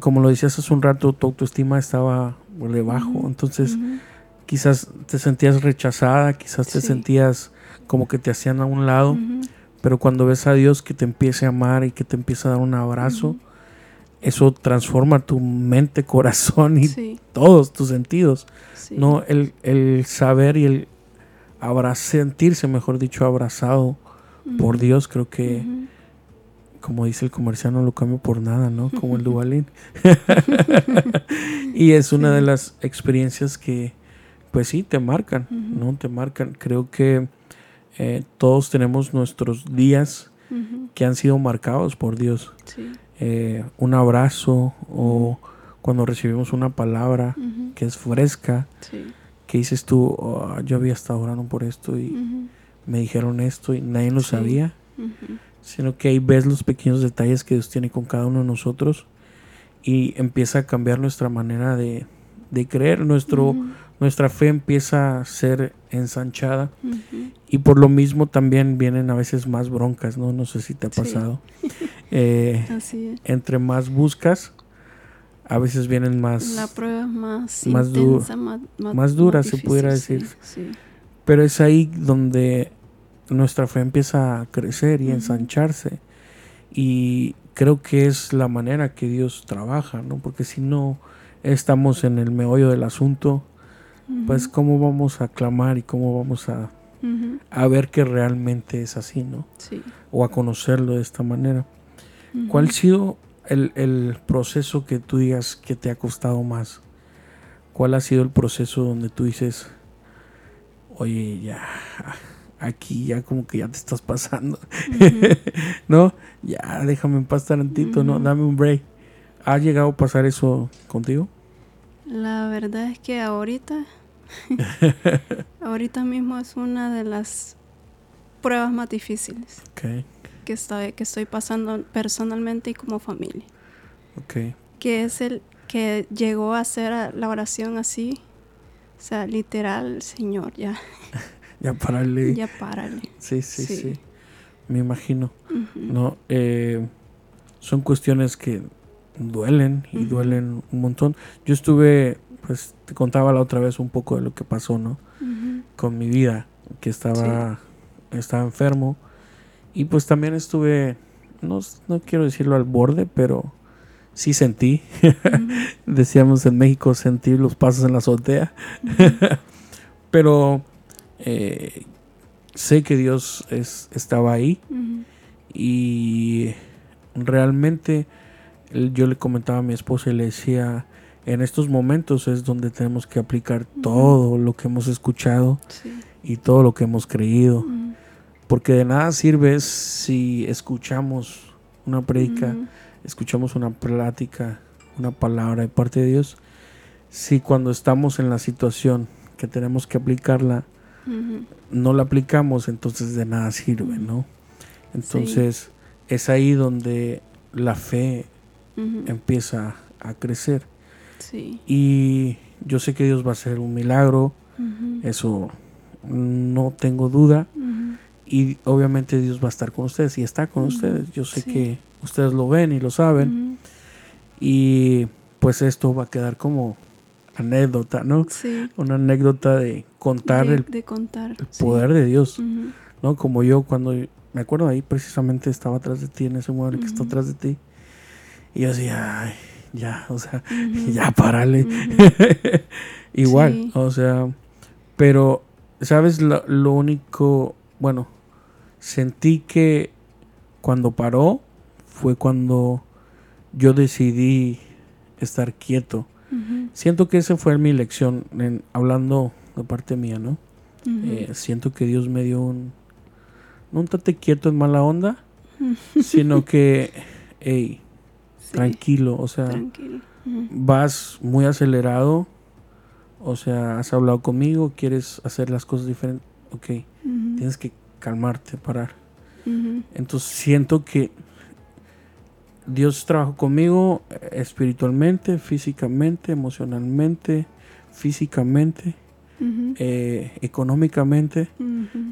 como lo decías hace un rato, tu autoestima estaba debajo, entonces quizás te sentías rechazada, quizás te sentías como que te hacían a un lado, pero cuando ves a Dios que te empieza a amar y que te empieza a dar un abrazo, eso transforma tu mente, (laughs) corazón y todos tus sentidos. No, el, el, saber y el sentirse, mejor dicho, abrazado por Dios, creo que como dice el comercial, no lo cambio por nada, ¿no? Como el (laughs) Duvalín. (laughs) y es una de las experiencias que, pues sí, te marcan, ¿no? Te marcan. Creo que eh, todos tenemos nuestros días que han sido marcados por Dios. Eh, un abrazo o cuando recibimos una palabra que es fresca, que dices tú, oh, yo había estado orando por esto y me dijeron esto y nadie lo sabía. Sino que ahí ves los pequeños detalles que Dios tiene con cada uno de nosotros y empieza a cambiar nuestra manera de, creer, Nuestro, nuestra fe empieza a ser ensanchada y por lo mismo también vienen a veces más broncas, ¿no? No sé si te ha pasado. (laughs) Eh, entre más buscas, a veces vienen más... La prueba más, más, intensa, más, dura, se pudiera decir. Pero es ahí donde nuestra fe empieza a crecer y ensancharse. Y creo que es la manera que Dios trabaja, ¿no? Porque si no estamos en el meollo del asunto, pues cómo vamos a clamar y cómo vamos a, a ver que realmente es así, ¿no? O a conocerlo de esta manera. ¿Cuál ha sido el, el, proceso que tú digas que te ha costado más? ¿Cuál ha sido el proceso donde tú dices, oye, ya, aquí ya como que ya te estás pasando. (laughs) no, ya déjame en paz tantito, no, dame un break. ¿Ha llegado a pasar eso contigo? La verdad es que ahorita, (laughs) ahorita mismo es una de las pruebas más difíciles que, estoy, que estoy pasando personalmente y como familia. Que es el que llegó a hacer la oración así, o sea, literal, Señor, ya. (laughs) Ya párale. (laughs) Ya párale. Sí, sí, sí. Me imagino. No, eh, son cuestiones que duelen y duelen un montón. Yo estuve, pues te contaba la otra vez un poco de lo que pasó, ¿no? Con mi vida, que estaba, estaba enfermo. Y pues también estuve, no, no quiero decirlo al borde, pero sí sentí. (laughs) Decíamos en México, sentir los pasos en la azotea. (laughs) pero eh, sé que Dios es, estaba ahí y realmente yo le comentaba a mi esposa y le decía, en estos momentos es donde tenemos que aplicar todo lo que hemos escuchado Sí. y todo lo que hemos creído, porque de nada sirve si escuchamos una predica, escuchamos una plática, una palabra de parte de Dios, si cuando estamos en la situación que tenemos que aplicarla, no la aplicamos, entonces de nada sirve, ¿no? Entonces es ahí donde la fe empieza a crecer. Sí. Y yo sé que Dios va a hacer un milagro, eso no tengo duda. Y obviamente Dios va a estar con ustedes y está con ustedes. Yo sé sí. que ustedes lo ven y lo saben. Y pues esto va a quedar como anécdota, ¿no? Sí. Una anécdota de contar de, el de contar. el poder de Dios. ¿no? Como yo cuando, me acuerdo ahí precisamente estaba atrás de ti, en ese mueble que está atrás de ti. Y yo decía, ay, ya, o sea, (laughs) ya párale. (laughs) Igual, Sí. o sea, pero, ¿sabes? Lo, lo único, bueno, sentí que cuando paró fue cuando yo decidí estar quieto. Siento que esa fue mi lección, en, hablando de parte mía, ¿no? Eh, siento que Dios me dio un. No un tate quieto en mala onda, sino que, (laughs) hey. Tranquilo, o sea, Tranquilo. Vas muy acelerado, o sea, has hablado conmigo, quieres hacer las cosas diferentes, ok, tienes que calmarte, parar. Entonces siento que Dios trabajó conmigo eh, espiritualmente, físicamente, emocionalmente, físicamente, eh, económicamente.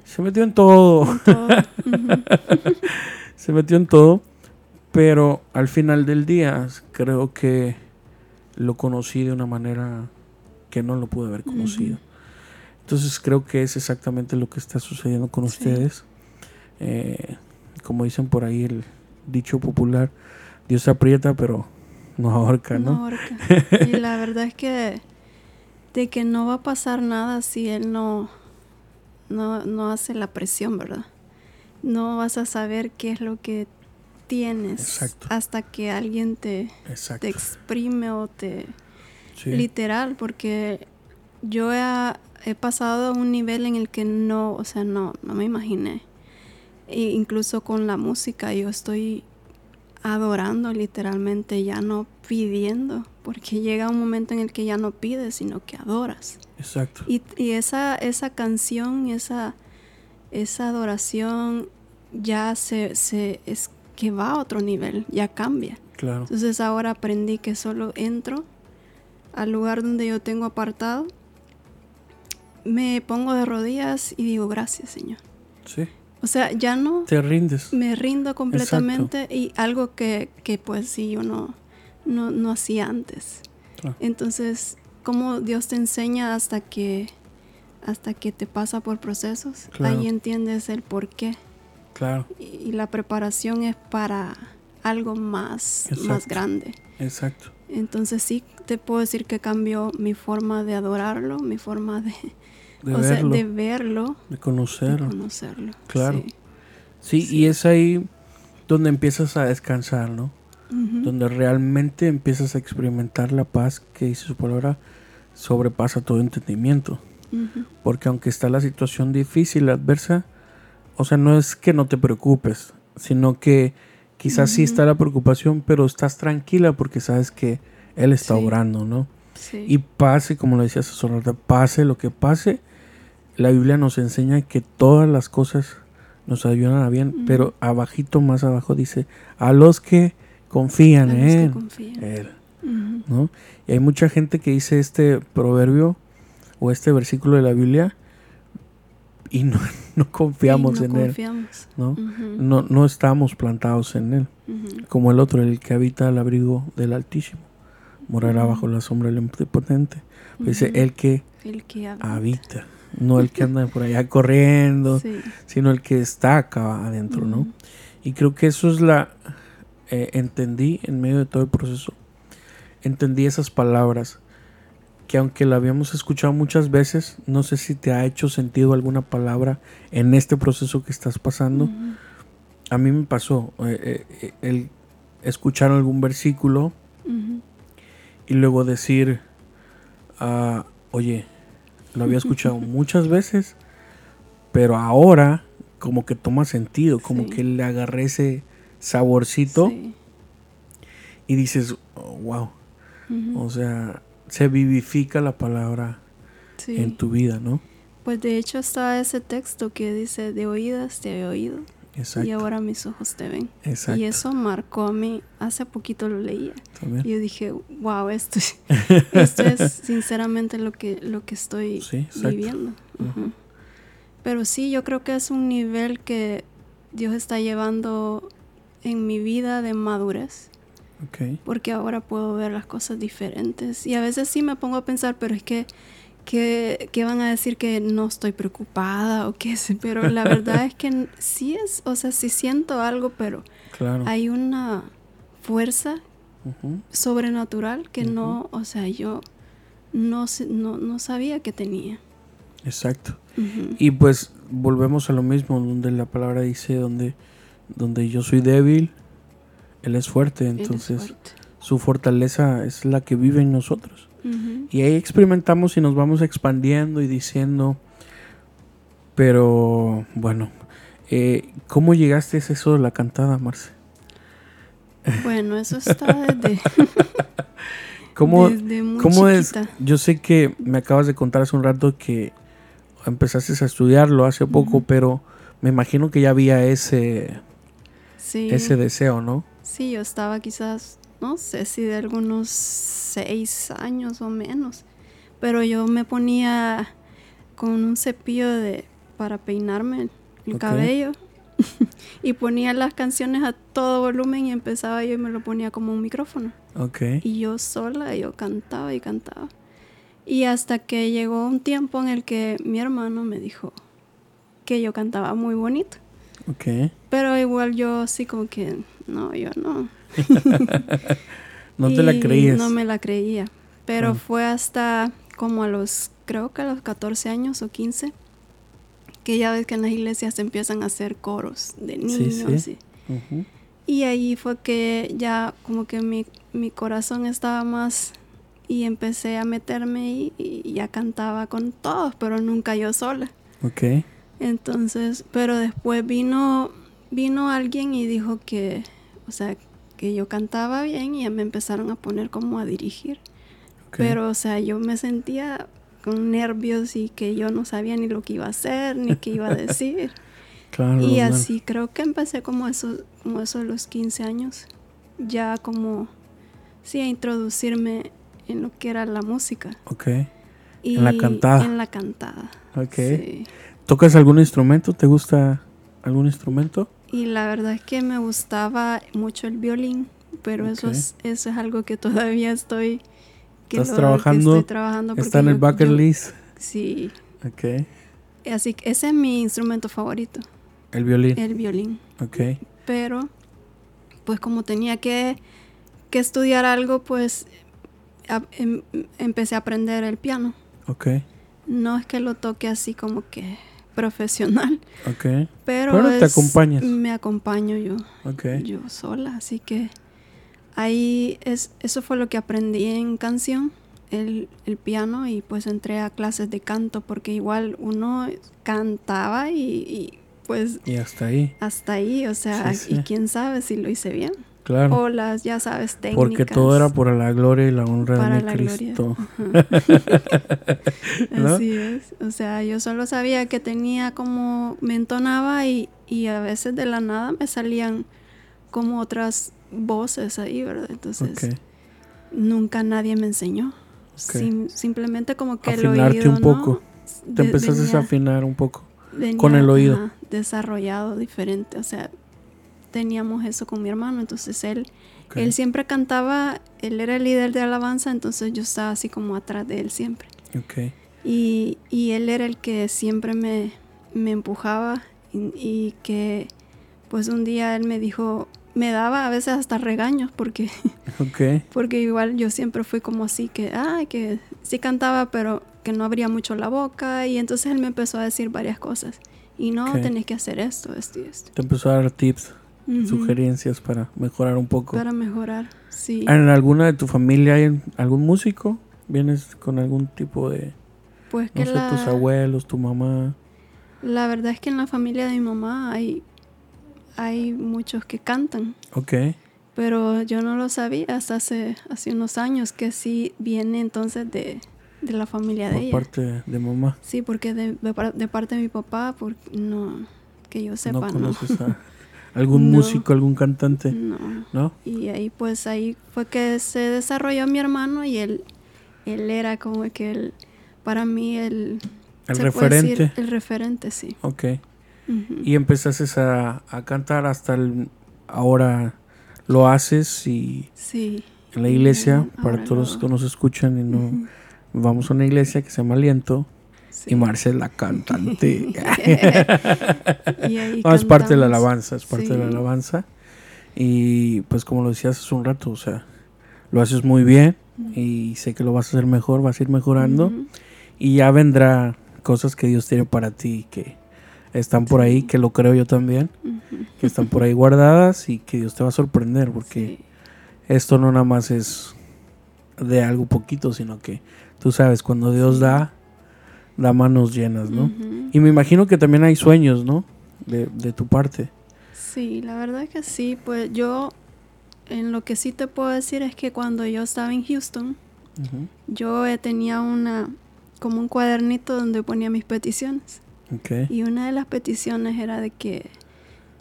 Se metió en todo. (laughs) Se metió en todo, pero al final del día creo que lo conocí de una manera que no lo pude haber conocido. Entonces creo que es exactamente lo que está sucediendo con Sí. ustedes. Eh, como dicen por ahí el dicho popular, Dios aprieta pero no ahorca, No ¿no? ahorca. Y la (laughs) verdad es que de que no va a pasar nada si él no, no, no hace la presión, ¿verdad? No vas a saber qué es lo que tienes Exacto. hasta que alguien te, te exprime o te... Sí. Literal, porque yo he, he pasado a un nivel en el que no, o sea, no, no me imaginé. E incluso con la música yo estoy adorando literalmente, ya no pidiendo, porque llega un momento en el que ya no pides, sino que adoras. Exacto. Y, y esa, esa canción, esa, esa adoración ya se, se es que va a otro nivel, ya cambia. Claro. Entonces ahora aprendí que solo entro al lugar donde yo tengo apartado, me pongo de rodillas y digo gracias Señor. Sí. O sea, ya no Te rindes. me rindo completamente y algo que, que pues sí yo no, no, no hacía antes. Claro. Entonces, como Dios te enseña hasta que hasta que te pasa por procesos, Claro. ahí entiendes el por qué. Claro. Y, y la preparación es para algo más, más grande. Exacto. Entonces sí te puedo decir que cambió mi forma de adorarlo, mi forma de, De (laughs) o verlo, de de, verlo, de conocerlo. conocerlo. Claro. Sí. Sí, y es ahí donde empiezas a descansar, ¿no? Donde realmente empiezas a experimentar la paz que dice su palabra sobrepasa todo entendimiento. Porque aunque está la situación difícil, adversa, o sea, no es que no te preocupes, sino que quizás sí está la preocupación, pero estás tranquila porque sabes que Él está Sí. obrando, ¿no? Sí. Y pase, como lo un rato, pase lo que pase, la Biblia nos enseña que todas las cosas nos ayudan a bien, pero abajito, más abajo dice, a los que confían A en los que Él, confían. Él. ¿no? Y hay mucha gente que dice este proverbio o este versículo de la Biblia y no, (laughs) no confiamos no en Él. ¿no? No, no estamos plantados en Él, como el otro, el que habita al abrigo del Altísimo, morará bajo la sombra del Omnipotente. Dice, Ujú. el que el que habita. habita, no el que anda por allá corriendo, Sí. sino el que está acá adentro, ¿no? Y creo que eso es la, eh, entendí en medio de todo el proceso, entendí esas palabras que aunque la habíamos escuchado muchas veces, no sé si te ha hecho sentido alguna palabra en este proceso que estás pasando. A mí me pasó eh, eh, el escuchar algún versículo y luego decir, ah, oye, lo había escuchado (laughs) muchas veces, pero ahora como que toma sentido, como que le agarré ese saborcito y dices, oh, wow, o sea, se vivifica la palabra en tu vida, ¿no? Pues de hecho está ese texto que dice, de oídas te he oído. Y ahora mis ojos te ven. Y eso marcó a mí, hace poquito lo leía. Y yo dije, wow, esto, (laughs) esto es sinceramente lo que, lo que estoy viviendo. Pero sí, yo creo que es un nivel que Dios está llevando en mi vida de madurez. Porque ahora puedo ver las cosas diferentes. Y a veces sí me pongo a pensar, pero es que, que, van a decir que no estoy preocupada o qué sé. Pero la verdad es que sí es, o sea, sí siento algo, pero hay una fuerza sobrenatural que no, o sea, yo no, no, no sabía que tenía. Exacto. Y pues volvemos a lo mismo, donde la palabra dice, donde, donde yo soy débil, él es fuerte, entonces su fortaleza es la que vive en nosotros. Y ahí experimentamos y nos vamos expandiendo y diciendo, pero bueno, eh, ¿cómo llegaste a eso de la cantada, Marce? Bueno, eso (laughs) está desde... ¿Cómo, ¿cómo es? Yo sé que me acabas de contar hace un rato que empezaste a estudiarlo hace poco, pero me imagino que ya había ese, ese deseo, ¿no? Sí, yo estaba quizás, no sé si de algunos seis años o menos, pero yo me ponía con un cepillo de para peinarme el cabello (laughs) y ponía las canciones a todo volumen y empezaba yo y me lo ponía como un micrófono. Okay. Y yo sola, yo cantaba y cantaba. Y hasta que llegó un tiempo en el que mi hermano me dijo que yo cantaba muy bonito. Okay. Pero igual yo sí como que, no, yo no. (laughs) no te la creías. No me la creía. Pero ah. fue hasta como a los, creo que a los 14 años o 15, que ya ves que en las iglesias se empiezan a hacer coros de niños. Sí, Y ahí fue que ya como que mi, mi corazón estaba más y empecé a meterme y, ya cantaba con todos, pero nunca yo sola. Ok. Entonces, pero después vino, vino alguien y dijo que, o sea, que yo cantaba bien y ya me empezaron a poner como a dirigir. Pero, o sea, yo me sentía con nervios y que yo no sabía ni lo que iba a hacer, ni qué iba a decir. (laughs) claro, y así creo que empecé como eso, como eso a los 15 años, ya como, sí, a introducirme en lo que era la música. Ok. en la cantada. En la cantada. Ok. ¿Tocas algún instrumento? ¿Te gusta algún instrumento? Y la verdad es que me gustaba mucho el violín, pero eso, es, eso es algo que todavía estoy... ¿Estás trabajando? estoy trabajando ¿Está en el bucket list? Sí. Ok. Así que ese es mi instrumento favorito. ¿El violín? El violín. Ok. Pero, pues como tenía que, que estudiar algo, pues Em, empecé a aprender el piano. Ok. No es que lo toque así como que profesional. Ok. Pero, te acompañas. Me acompaño yo. Okay. Yo sola. Así que ahí es, eso fue lo que aprendí en canción, el, el, piano, y pues entré a clases de canto, porque igual uno cantaba y, pues... Y hasta ahí. Hasta ahí, o sea, y quién sabe si lo hice bien. Claro. O las, ya sabes, técnicas. Porque todo era por la gloria y la honra de Cristo. (laughs) (laughs) Así es. O sea, yo solo sabía que tenía como, me entonaba y, y a veces de la nada me salían como otras voces ahí, ¿verdad? Entonces, nunca nadie me enseñó. simplemente como que el oído, un poco. Te empezaste a afinar un poco con el oído. desarrollado diferente, o sea, teníamos eso con mi hermano, entonces él, él siempre cantaba, él era el líder de alabanza, entonces yo estaba así como atrás de él siempre. Okay. Y, y, él era el que siempre me, me empujaba y, que pues un día él me dijo, me daba a veces hasta regaños porque, (laughs) Ok. porque igual yo siempre fui como así que, ay, que sí cantaba, pero que no abría mucho la boca y entonces él me empezó a decir varias cosas. Y no, Ok. tenés que hacer esto, esto y esto. Te empezó a dar tips, Ujú. sugerencias para mejorar un poco. Para mejorar, sí. ¿En alguna de tu familia hay algún músico? ¿Vienes con algún tipo de, Pues no que sé, la, tus abuelos, tu mamá? la verdad es que en la familia de mi mamá hay, hay muchos que cantan. Ok, Pero yo no lo sabía hasta hace, hace unos años que sí viene entonces de, de la familia de por ella. parte de mamá. Sí, porque de, de de parte de mi papá, por, no, que yo sepa, ¿No no. conoces a (laughs) algún No. músico, algún cantante? No. ¿No? Y ahí pues ahí fue que se desarrolló mi hermano y él, él era como que el, para mí el... El se puede decir, referente. el referente, sí. Ok. Y empezaste a, a cantar hasta el, ahora lo haces y Sí. en la iglesia, para ahora todos los lo- que nos escuchan y no vamos a una iglesia que se llama Aliento Sí. y Marce es la cantante. (laughs) Y ahí No, es parte de la alabanza, es parte de la Sí. alabanza. Y pues como lo decías hace un rato, o sea, lo haces muy bien y sé que lo vas a hacer mejor, vas a ir mejorando y ya vendrá cosas que Dios tiene para ti que están por ahí, Sí. que lo creo yo también, que están por ahí guardadas y que Dios te va a sorprender porque Sí. esto no nada más es de algo poquito, sino que tú sabes, cuando Dios Sí. da, da manos llenas, ¿no? Y me imagino que también hay sueños, ¿no? De, de tu parte. Sí, la verdad que sí. Pues yo, en lo que sí te puedo decir es que cuando yo estaba en Houston, Ujú. yo eh, tenía una, como un cuadernito donde ponía mis peticiones. Ok. Y una de las peticiones era de que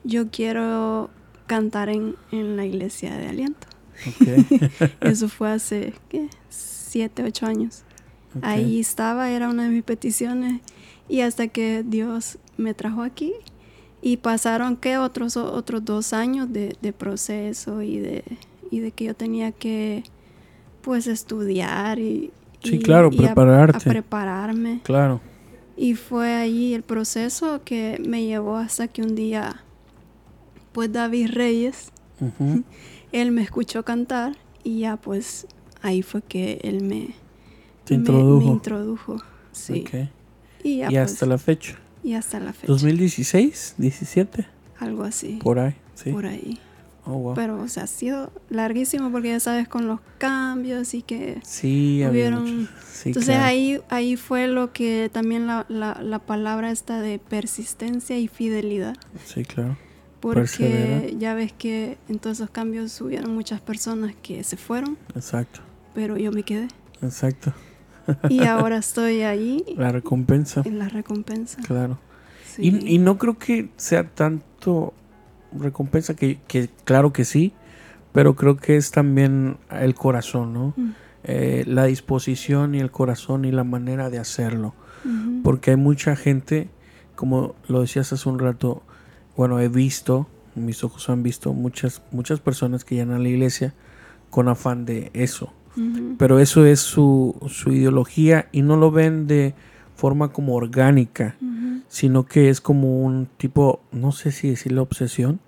yo quiero cantar en, en la iglesia de aliento. ok, (laughs) Eso fue hace, ¿qué? Siete, ocho años. Ahí estaba, era una de mis peticiones. Y hasta que Dios me trajo aquí. Y pasaron, ¿qué? Otros, otros dos años de, de proceso y de, y de que yo tenía que, pues, estudiar y... Sí, y- claro, y prepararte. a prepararme. Claro. Y fue allí el proceso que me llevó hasta que un día, pues David Reyes, (laughs) él me escuchó cantar y ya pues ahí fue que él me, Te me- introdujo. me introdujo. Sí. Ok. Y, ya, Y pues, hasta la fecha. y hasta la fecha. 2016, 17, Algo así. por ahí. Sí. Por ahí. Oh, wow. Pero, o sea, ha sido larguísimo porque ya sabes con los cambios y que... sí, hubieron-. Sí, Entonces claro. ahí, ahí fue lo que también la, la, la palabra esta de persistencia y fidelidad. Sí, claro. Porque Persevera. ya ves que en todos esos cambios hubieron muchas personas que se fueron, Exacto. pero yo me quedé. Exacto. (laughs) Y ahora estoy ahí La recompensa. en la recompensa. Claro. Sí. Y, y no creo que sea tanto recompensa que, que claro que sí, pero creo que es también el corazón, ¿no? Mm, Eh, la disposición y el corazón y la manera de hacerlo. Porque hay mucha gente, como lo decías hace un rato, bueno, he visto, mis ojos han visto muchas, muchas personas que llegan a la iglesia con afán de eso. Pero eso es su, su ideología y no lo ven de forma como orgánica, sino que es como un tipo, no sé si decirle obsesión,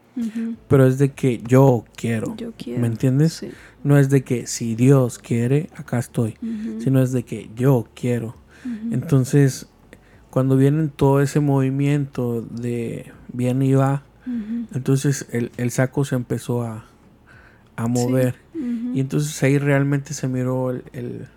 pero es de que yo quiero. Yo quiero. ¿Me entiendes? Sí. No es de que si Dios quiere, acá estoy, sino es de que yo quiero. Entonces, cuando viene todo ese movimiento de bien y va, entonces el, el saco se empezó a, a mover. Ujú. Y entonces ahí realmente se miró el, el-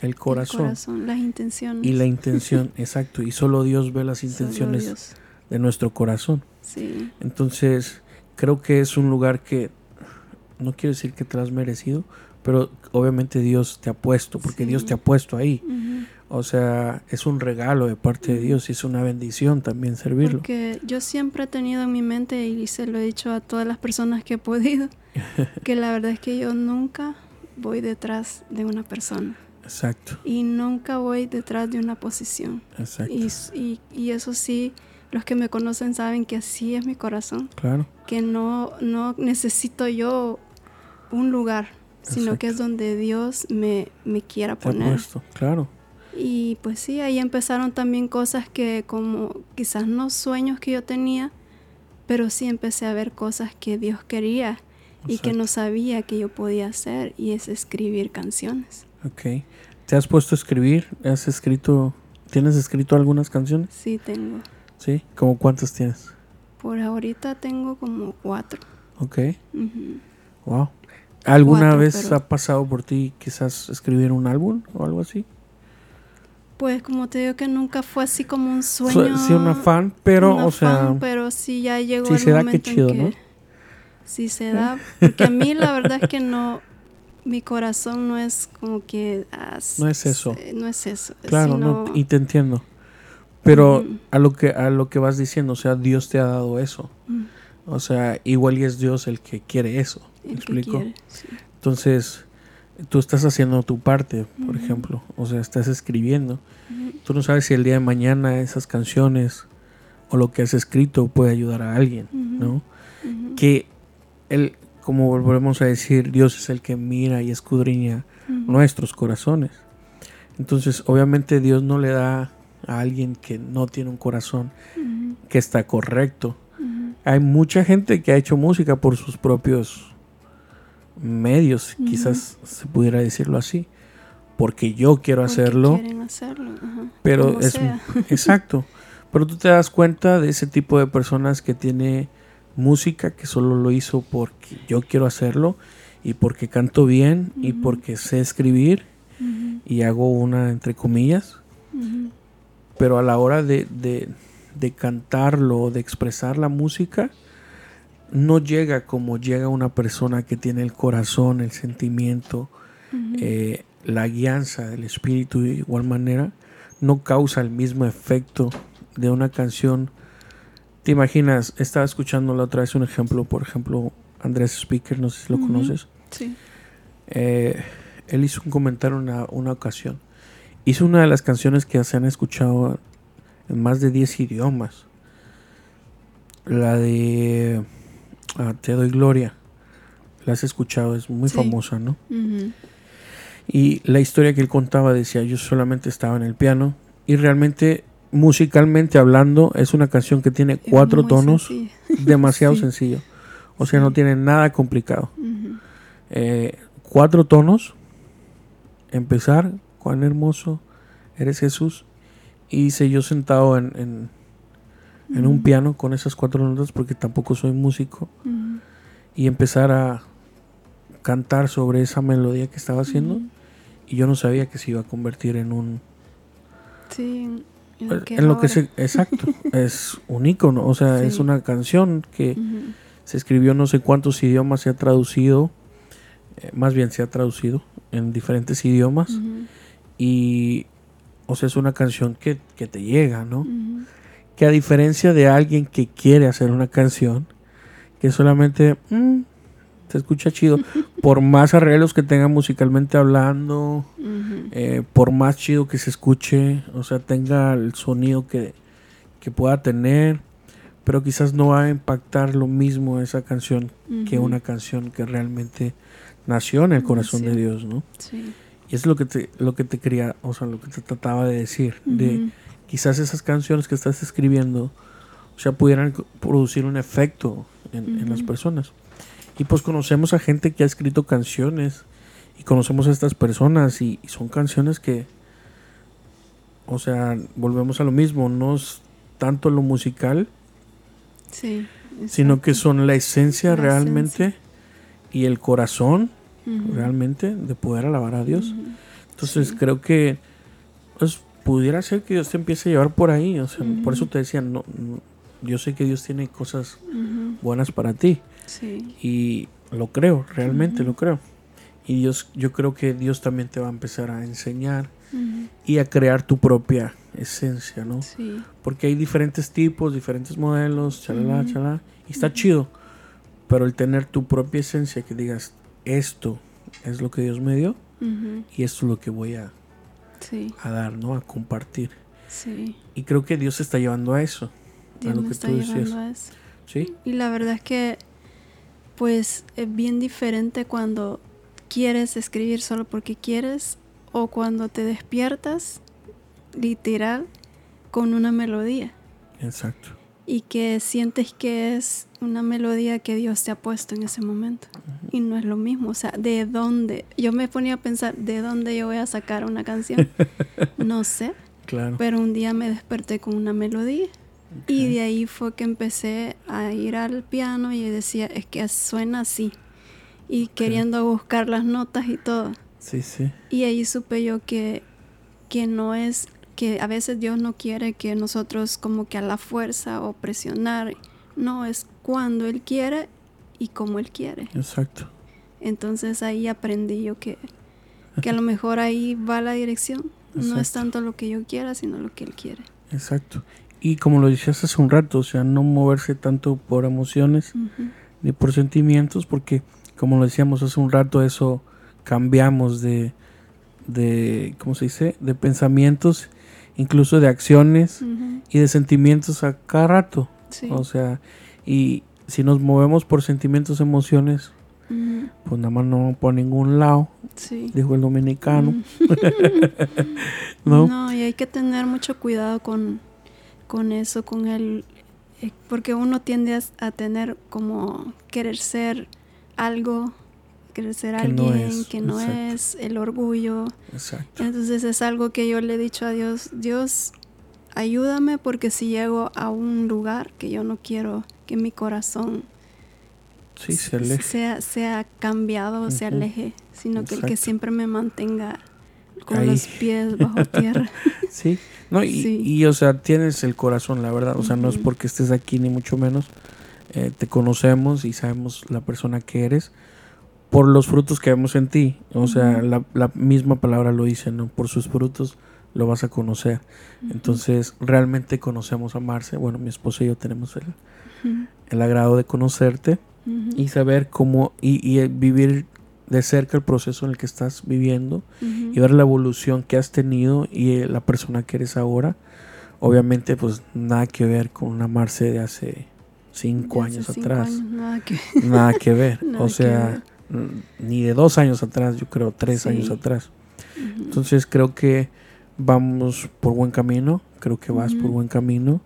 el El corazón, las intenciones. y la intención, (laughs) exacto. Y solo Dios ve las intenciones de nuestro corazón. Sí. Entonces, creo que es un lugar que, no quiero decir que te lo has merecido, pero obviamente Dios te ha puesto, porque Sí. Dios te ha puesto ahí. Ujú. O sea, es un regalo de parte de. Dios y es una bendición también servirlo. Porque yo siempre he tenido en mi mente y se lo he dicho a todas las personas que he podido, (laughs) que la verdad es que yo nunca voy detrás de una persona Exacto, y nunca voy detrás de una posición. exacto. Y, y, y eso sí, los que me conocen saben que así es mi corazón, Claro, que no, no necesito yo un lugar, sino que Exacto. es donde Dios me, me quiera poner. puesto, claro. Y pues sí, ahí empezaron también cosas que como quizás no sueños que yo tenía, pero sí empecé a ver cosas que Dios quería y que no sabía que yo podía hacer y es escribir canciones. Ok. ¿Te has puesto a escribir? ¿Has escrito, tienes escrito algunas canciones? Sí, tengo. ¿Sí? ¿Cómo cuántas tienes? Por ahorita tengo como cuatro. Ok. Wow. ¿Alguna Cuatro, vez pero- ha pasado por ti quizás escribir un álbum o algo así? Pues como te digo que nunca fue así como un sueño. Sí, un afán, pero, un o sea, afán, pero sí ya llegó sí el se da, qué momento chido, en que ¿no? Sí se da, porque a mí la verdad es que no mi corazón no es como que ah, No es eso. eh, no es eso, claro, sino- no, y te entiendo. Pero a lo que a lo que vas diciendo, o sea, Dios te ha dado eso. O sea, igual y es Dios el que quiere eso. ¿Me explico? quiere, sí. Entonces, tú estás haciendo tu parte, por ejemplo. O sea, estás escribiendo. Tú no sabes si el día de mañana esas canciones o lo que has escrito puede ayudar a alguien, ¿no? Que él, como volvemos a decir, Dios es el que mira y escudriña nuestros corazones. Entonces, obviamente Dios no le da a alguien que no tiene un corazón que está correcto. Hay mucha gente que ha hecho música por sus propios medios, quizás se pudiera decirlo así, porque yo quiero porque hacerlo, quieren hacerlo, pero como es sea. (laughs) exacto. Pero tú te das cuenta de ese tipo de personas que tiene música que solo lo hizo porque yo quiero hacerlo y porque canto bien y porque sé escribir y hago una entre comillas, ujú, pero a la hora de, de, de cantarlo, de expresar la música, no llega como llega una persona que tiene el corazón, el sentimiento, eh, la guianza del espíritu de igual manera, no causa el mismo efecto de una canción. ¿Te imaginas? Estaba escuchando la otra vez un ejemplo, por ejemplo, Andrés Speaker, no sé si lo conoces. sí, Eh, él hizo un comentario en una, una ocasión. Hizo una de las canciones que se han escuchado en más de 10 idiomas. La de ah, Te doy gloria. La has escuchado, es muy Sí. famosa, ¿no? Y la historia que él contaba decía, yo solamente estaba en el piano y realmente musicalmente hablando es una canción que tiene cuatro tonos, sencillo. (laughs) demasiado Sí. sencillo. O sea, Sí. no tiene nada complicado. Eh, cuatro tonos, empezar, cuán hermoso eres Jesús. Y hice yo sentado en, en, en un piano con esas cuatro notas porque tampoco soy músico y empezar a cantar sobre esa melodía que estaba haciendo y yo no sabía que se iba a convertir en un Sí, en, lo que, se exacto (laughs) es un icono o sea es una canción que se escribió no sé cuántos idiomas se ha traducido eh, más bien se ha traducido en diferentes idiomas y o sea es una canción que, que te llega no que a diferencia de alguien que quiere hacer una canción que solamente mm, se escucha chido por más arreglos que tenga musicalmente hablando eh, por más chido que se escuche, o sea, tenga el sonido que, que pueda tener, pero quizás no va a impactar lo mismo esa canción que una canción que realmente nació en el corazón de. Dios, ¿no? Sí. Y es lo que te, lo que te quería, o sea, lo que te trataba de decir, de quizás esas canciones que estás escribiendo, o sea, pudieran producir un efecto en, en las personas. Y pues conocemos a gente que ha escrito canciones y conocemos a estas personas y, y son canciones que, o sea, volvemos a lo mismo, no es tanto lo musical, Sí. sino que son la esencia La realmente y el corazón realmente de poder alabar a Dios. Entonces Sí. creo que pues, pudiera ser que Dios te empiece a llevar por ahí. O sea, por eso te decía, no, no, yo sé que Dios tiene cosas buenas para ti. Sí. Y lo creo, realmente lo creo. Y Dios, yo creo que Dios también te va a empezar a enseñar y a crear tu propia esencia, ¿no? Sí. Porque hay diferentes tipos, diferentes modelos, chalala, Ujú. chalala, y está chido. Pero el tener tu propia esencia, que digas, esto es lo que Dios me dio y esto es lo que voy a, Sí. a dar, ¿no? A compartir. Sí. Y creo que Dios está llevando a eso. Dios a lo me que está tú decías. llevando a eso. ¿Sí? Y la verdad es que, pues, es bien diferente cuando quieres escribir solo porque quieres o cuando te despiertas, literal, con una melodía. Exacto. y que sientes que es una melodía que Dios te ha puesto en ese momento. Y no es lo mismo, o sea, ¿de dónde? Yo me ponía a pensar, ¿de dónde yo voy a sacar una canción? (laughs) no sé. Claro. Pero un día me desperté con una melodía. Y de ahí fue que empecé a ir al piano y decía, es que suena así. Y queriendo buscar las notas y todo. Sí, sí. Y ahí supe yo que, que no es que a veces Dios no quiere que nosotros como que a la fuerza o presionar, no, es cuando Él quiere y como Él quiere. Exacto. Entonces ahí aprendí yo que, que a lo mejor ahí va la dirección. No es tanto lo que yo quiera, sino lo que Él quiere. Exacto. Y como lo decías hace un rato, o sea, no moverse tanto por emociones ni por sentimientos, porque como lo decíamos hace un rato, eso cambiamos de, de ¿cómo se dice? De pensamientos incluso de acciones y de sentimientos a cada rato. O sea, y si nos movemos por sentimientos, emociones, pues nada más no por ningún lado, dijo el dominicano. (laughs) ¿No? y hay que tener mucho cuidado con, con eso, con el... Eh, porque uno tiende a tener como querer ser algo querer ser alguien que no es, el orgullo. Exacto. Entonces es algo que yo le he dicho a Dios, Dios, ayúdame porque si llego a un lugar que yo no quiero que mi corazón Sea, sea cambiado, se aleje, sino que el que siempre me mantenga con los pies bajo tierra. (laughs) sí, no, y, o sea, tienes el corazón, la verdad, o sea, no es porque estés aquí ni mucho menos, eh, te conocemos y sabemos la persona que eres, por los frutos que vemos en ti. O sea, la, misma palabra lo dice, ¿no? Por sus frutos lo vas a conocer. Entonces, realmente conocemos a Marce. Bueno, mi esposo y yo tenemos el, el agrado de conocerte y saber cómo y, y, vivir de cerca el proceso en el que estás viviendo y ver la evolución que has tenido y eh, la persona que eres ahora. Obviamente, pues nada que ver con una Marce de hace cinco años atrás. nada, que... (laughs) nada que ver. (laughs) o sea, ni de dos años atrás, yo creo tres años atrás. Entonces creo que vamos por buen camino, creo que vas por buen camino.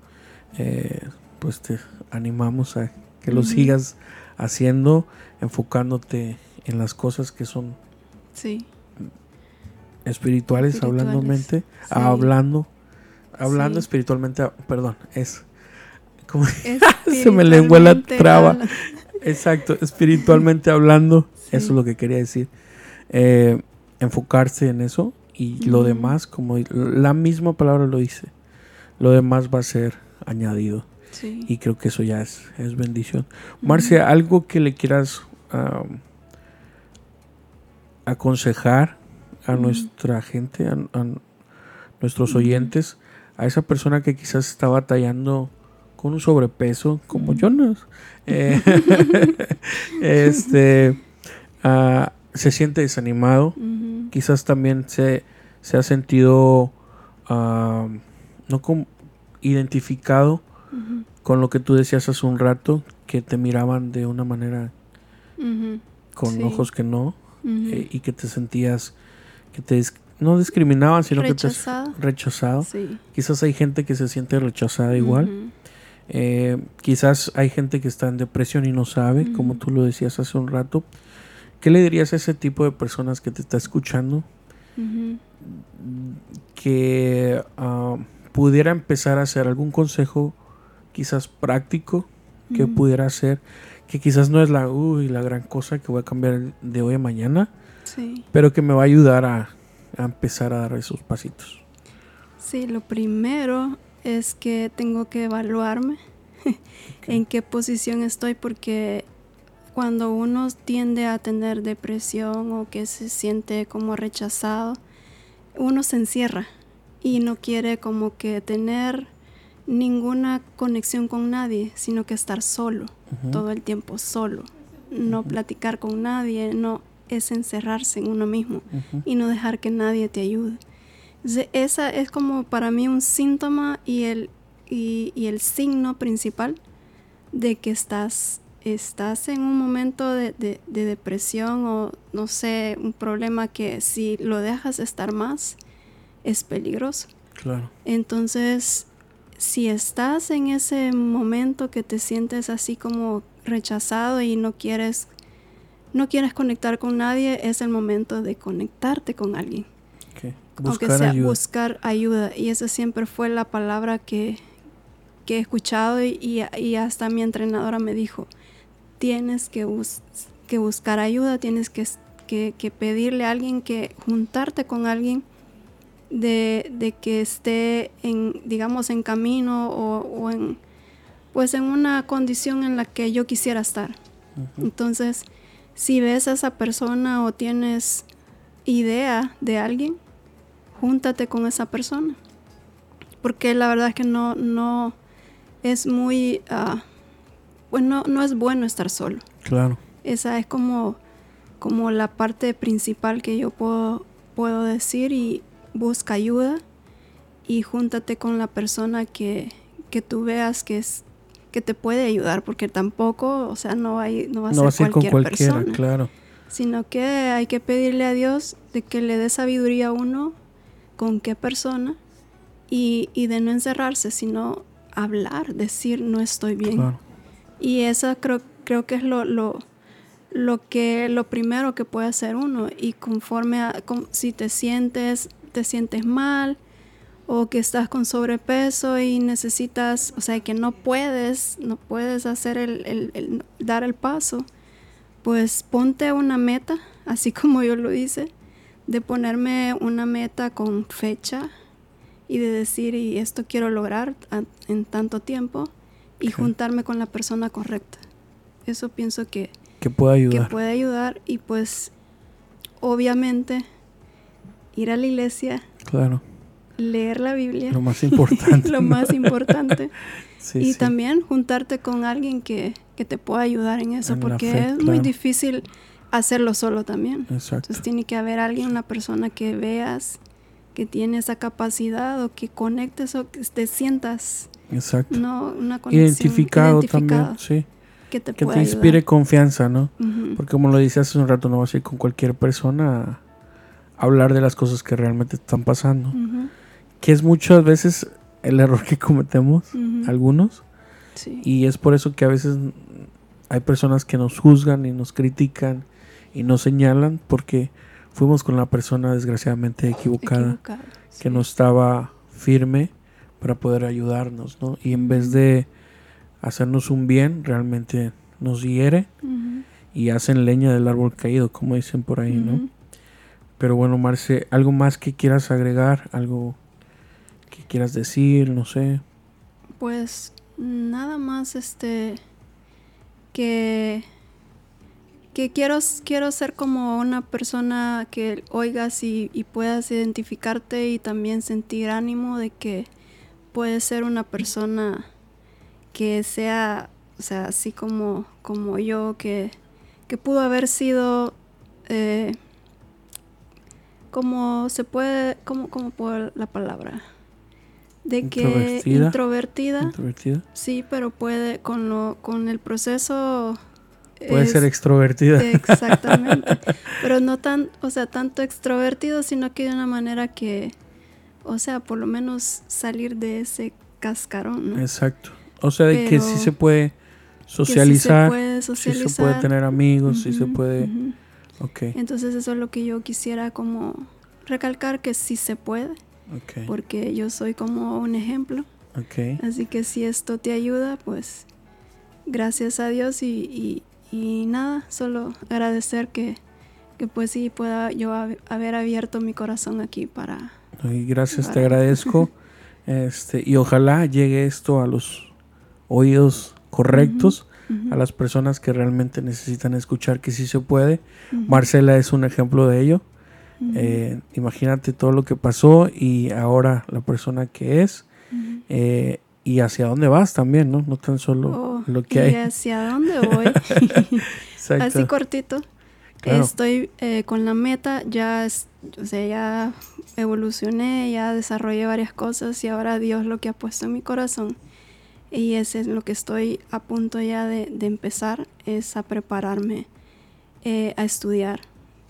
Eh, pues te animamos a que lo sigas haciendo, enfocándote en las cosas que son espirituales, hablando mente, hablando, hablando espiritualmente, perdón, es como (laughs) se me lengua la traba. Exacto, espiritualmente hablando, eso es lo que quería decir. Eh, enfocarse en eso y lo demás, como la misma palabra lo dice, lo demás va a ser añadido. Y creo que eso ya es, es bendición. Marcia, algo que le quieras aconsejar a nuestra gente, a, nuestros oyentes, a esa persona que quizás está batallando con un sobrepeso, como Jonas, (laughs) eh, (laughs) este, ah, se siente desanimado, quizás también se, se ha sentido ah, no identificado con lo que tú decías hace un rato, que te miraban de una manera con ojos que no, eh, y que te sentías que te no discriminaban, sino que te rechazado. Quizás hay gente que se siente rechazada igual. Eh, quizás hay gente que está en depresión y no sabe, como tú lo decías hace un rato. ¿Qué le dirías a ese tipo de personas que te está escuchando? Que ah, pudiera empezar a hacer algún consejo, quizás práctico, que pudiera hacer, que quizás no es la, uy, la gran cosa que voy a cambiar de hoy a mañana, pero que me va a ayudar a, a empezar a dar esos pasitos. Sí, lo primero es que tengo que evaluarme en qué posición estoy porque cuando uno tiende a tener depresión o que se siente como rechazado, uno se encierra y no quiere como que tener ninguna conexión con nadie, sino que estar solo, todo el tiempo solo, no platicar con nadie, no es encerrarse en uno mismo y no dejar que nadie te ayude. Esa es como para mí un síntoma y el, y, el signo principal de que estás, estás en un momento de, depresión o no sé, un problema que si lo dejas estar más es peligroso. Claro. Entonces, si estás en ese momento que te sientes así como rechazado y no quieres no quieres conectar con nadie, es el momento de conectarte con alguien. Aunque sea buscar ayuda. Y esa siempre fue la palabra que, he escuchado y, hasta mi entrenadora me dijo, tienes que, que buscar ayuda, tienes que, que, pedirle a alguien, que juntarte con alguien de, que esté en, digamos, en camino o, en, pues en una condición en la que yo quisiera estar. Entonces, si ves a esa persona o tienes idea de alguien, júntate con esa persona. Porque la verdad es que no, no es muy, uh, no es bueno estar solo. Claro. Esa es como, como la parte principal que yo puedo, puedo decir y busca ayuda y júntate con la persona que, que tú veas que es que te puede ayudar, porque tampoco, o sea, no, hay, no va a ser cualquier con cualquiera, persona, claro. Sino que hay que pedirle a Dios de que le dé sabiduría a uno con qué persona y, y de no encerrarse, sino hablar, decir no estoy bien. Y eso creo, creo que es lo, lo, lo, que, lo primero que puede hacer uno. Y conforme a si te sientes, te sientes mal, o que estás con sobrepeso y necesitas, o sea, que no puedes, no puedes hacer el, dar el paso, pues ponte una meta, (laughs) así como yo lo hice, de ponerme una meta con fecha y de decir, y esto quiero lograr en tanto tiempo, y juntarme con la persona correcta. Eso pienso que, que puede ayudar. Que puede ayudar y pues obviamente ir a la iglesia. Claro leer la Biblia. Lo más importante. (laughs) lo más importante. (laughs) y también juntarte con alguien que, te pueda ayudar en eso, porque es muy difícil hacerlo solo también. Entonces tiene que haber alguien, una persona que veas que tiene esa capacidad o que conectes o que te sientas. Exacto. No, una identificado, también, sí. Que te, que te inspire confianza, ¿no? Porque como lo dice hace un rato, no vas a ir con cualquier persona hablar de las cosas que realmente están pasando. Que es muchas veces el error que cometemos algunos. Y es por eso que a veces hay personas que nos juzgan y nos critican y nos señalan porque fuimos con la persona desgraciadamente equivocada, que no estaba firme para poder ayudarnos, ¿no? Y en vez de hacernos un bien, realmente nos hiere y hacen leña del árbol caído, como dicen por ahí, ¿no? Pero bueno, Marce, ¿algo más que quieras agregar? ¿Algo ¿Qué quieras decir? No sé. Pues nada más este que que quiero, quiero ser como una persona que oigas y, puedas identificarte y también sentir ánimo de que puedes ser una persona que sea, o sea, así como, como yo, que, que pudo haber sido, eh, como se puede, como, como por la palabra, de que introvertida, Sí, pero puede con lo con el proceso puede ser extrovertida. Exactamente. (laughs) pero no tan, o sea, tanto extrovertido, sino que de una manera que o sea, por lo menos salir de ese cascarón, ¿no? Exacto. O sea, de que sí se puede socializar, sí se puede, tener amigos, sí se puede okay. Entonces eso es lo que yo quisiera como recalcar que sí se puede porque yo soy como un ejemplo. Así que si esto te ayuda, pues gracias a Dios y, nada, solo agradecer que, pues sí pueda yo haber abierto mi corazón aquí para... Y gracias, te (laughs) agradezco. este, y ojalá llegue esto a los oídos correctos. A las personas que realmente necesitan escuchar que sí se puede. Marcela es un ejemplo de ello. Eh, imagínate todo lo que pasó y ahora la persona que es eh, y hacia dónde vas también, ¿no? No tan solo oh, lo que hay. hacia dónde voy. (laughs) Así cortito. Estoy eh, con la meta, ya, o sea, ya evolucioné, ya desarrollé varias cosas y ahora Dios lo que ha puesto en mi corazón y ese es lo que estoy a punto ya de, empezar, es a prepararme a estudiar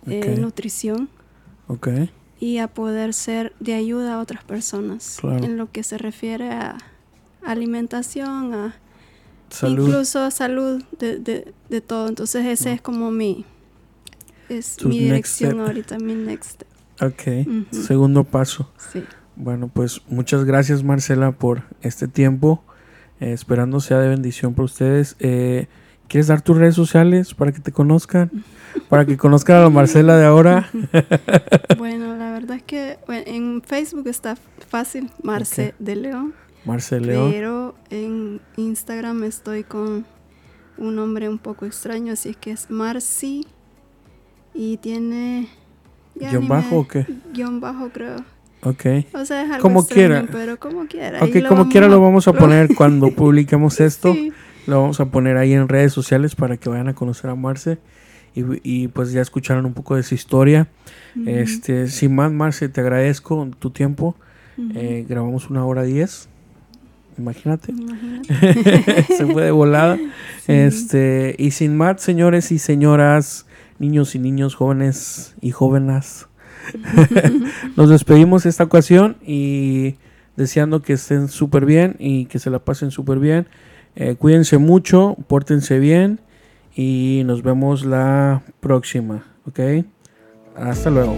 nutrición Okay. Y a poder ser de ayuda a otras personas en lo que se refiere a, alimentación, a incluso salud, de, de, de, todo. Entonces ese es como mi, es mi dirección ahorita, mi next step. Ok, segundo paso. Sí. Bueno, pues muchas gracias Marcela por este tiempo. Eh, esperando sea de bendición para ustedes. Eh, ¿Quieres dar tus redes sociales para que te conozcan? Para que conozcan a la Marcela de ahora. (laughs) bueno, la verdad es que en Facebook está fácil, Marce de León. Marce León. Pero en Instagram estoy con un nombre un poco extraño, así es que es Marci y tiene... ¿Guión bajo o qué? Guión bajo creo. Ok. O sea, es algo como extraño, quiera. pero como quiera. Ok, como quiera a- lo vamos a poner cuando (laughs) publiquemos esto. Sí. Lo vamos a poner ahí en redes sociales para que vayan a conocer a Marce. Y, y, pues ya escucharon un poco de su historia. Este, sin más, Marce, te agradezco tu tiempo. Eh, grabamos una hora diez. Imagínate. Imagínate. (laughs) Se fue de volada. Sí. Este, y sin más, señores y señoras, niños y niños, jóvenes y jóvenes. (laughs) Nos despedimos esta ocasión y deseando que estén súper bien y que se la pasen súper bien. Eh, cuídense mucho, pórtense bien y nos vemos la próxima, ¿ok? Hasta luego.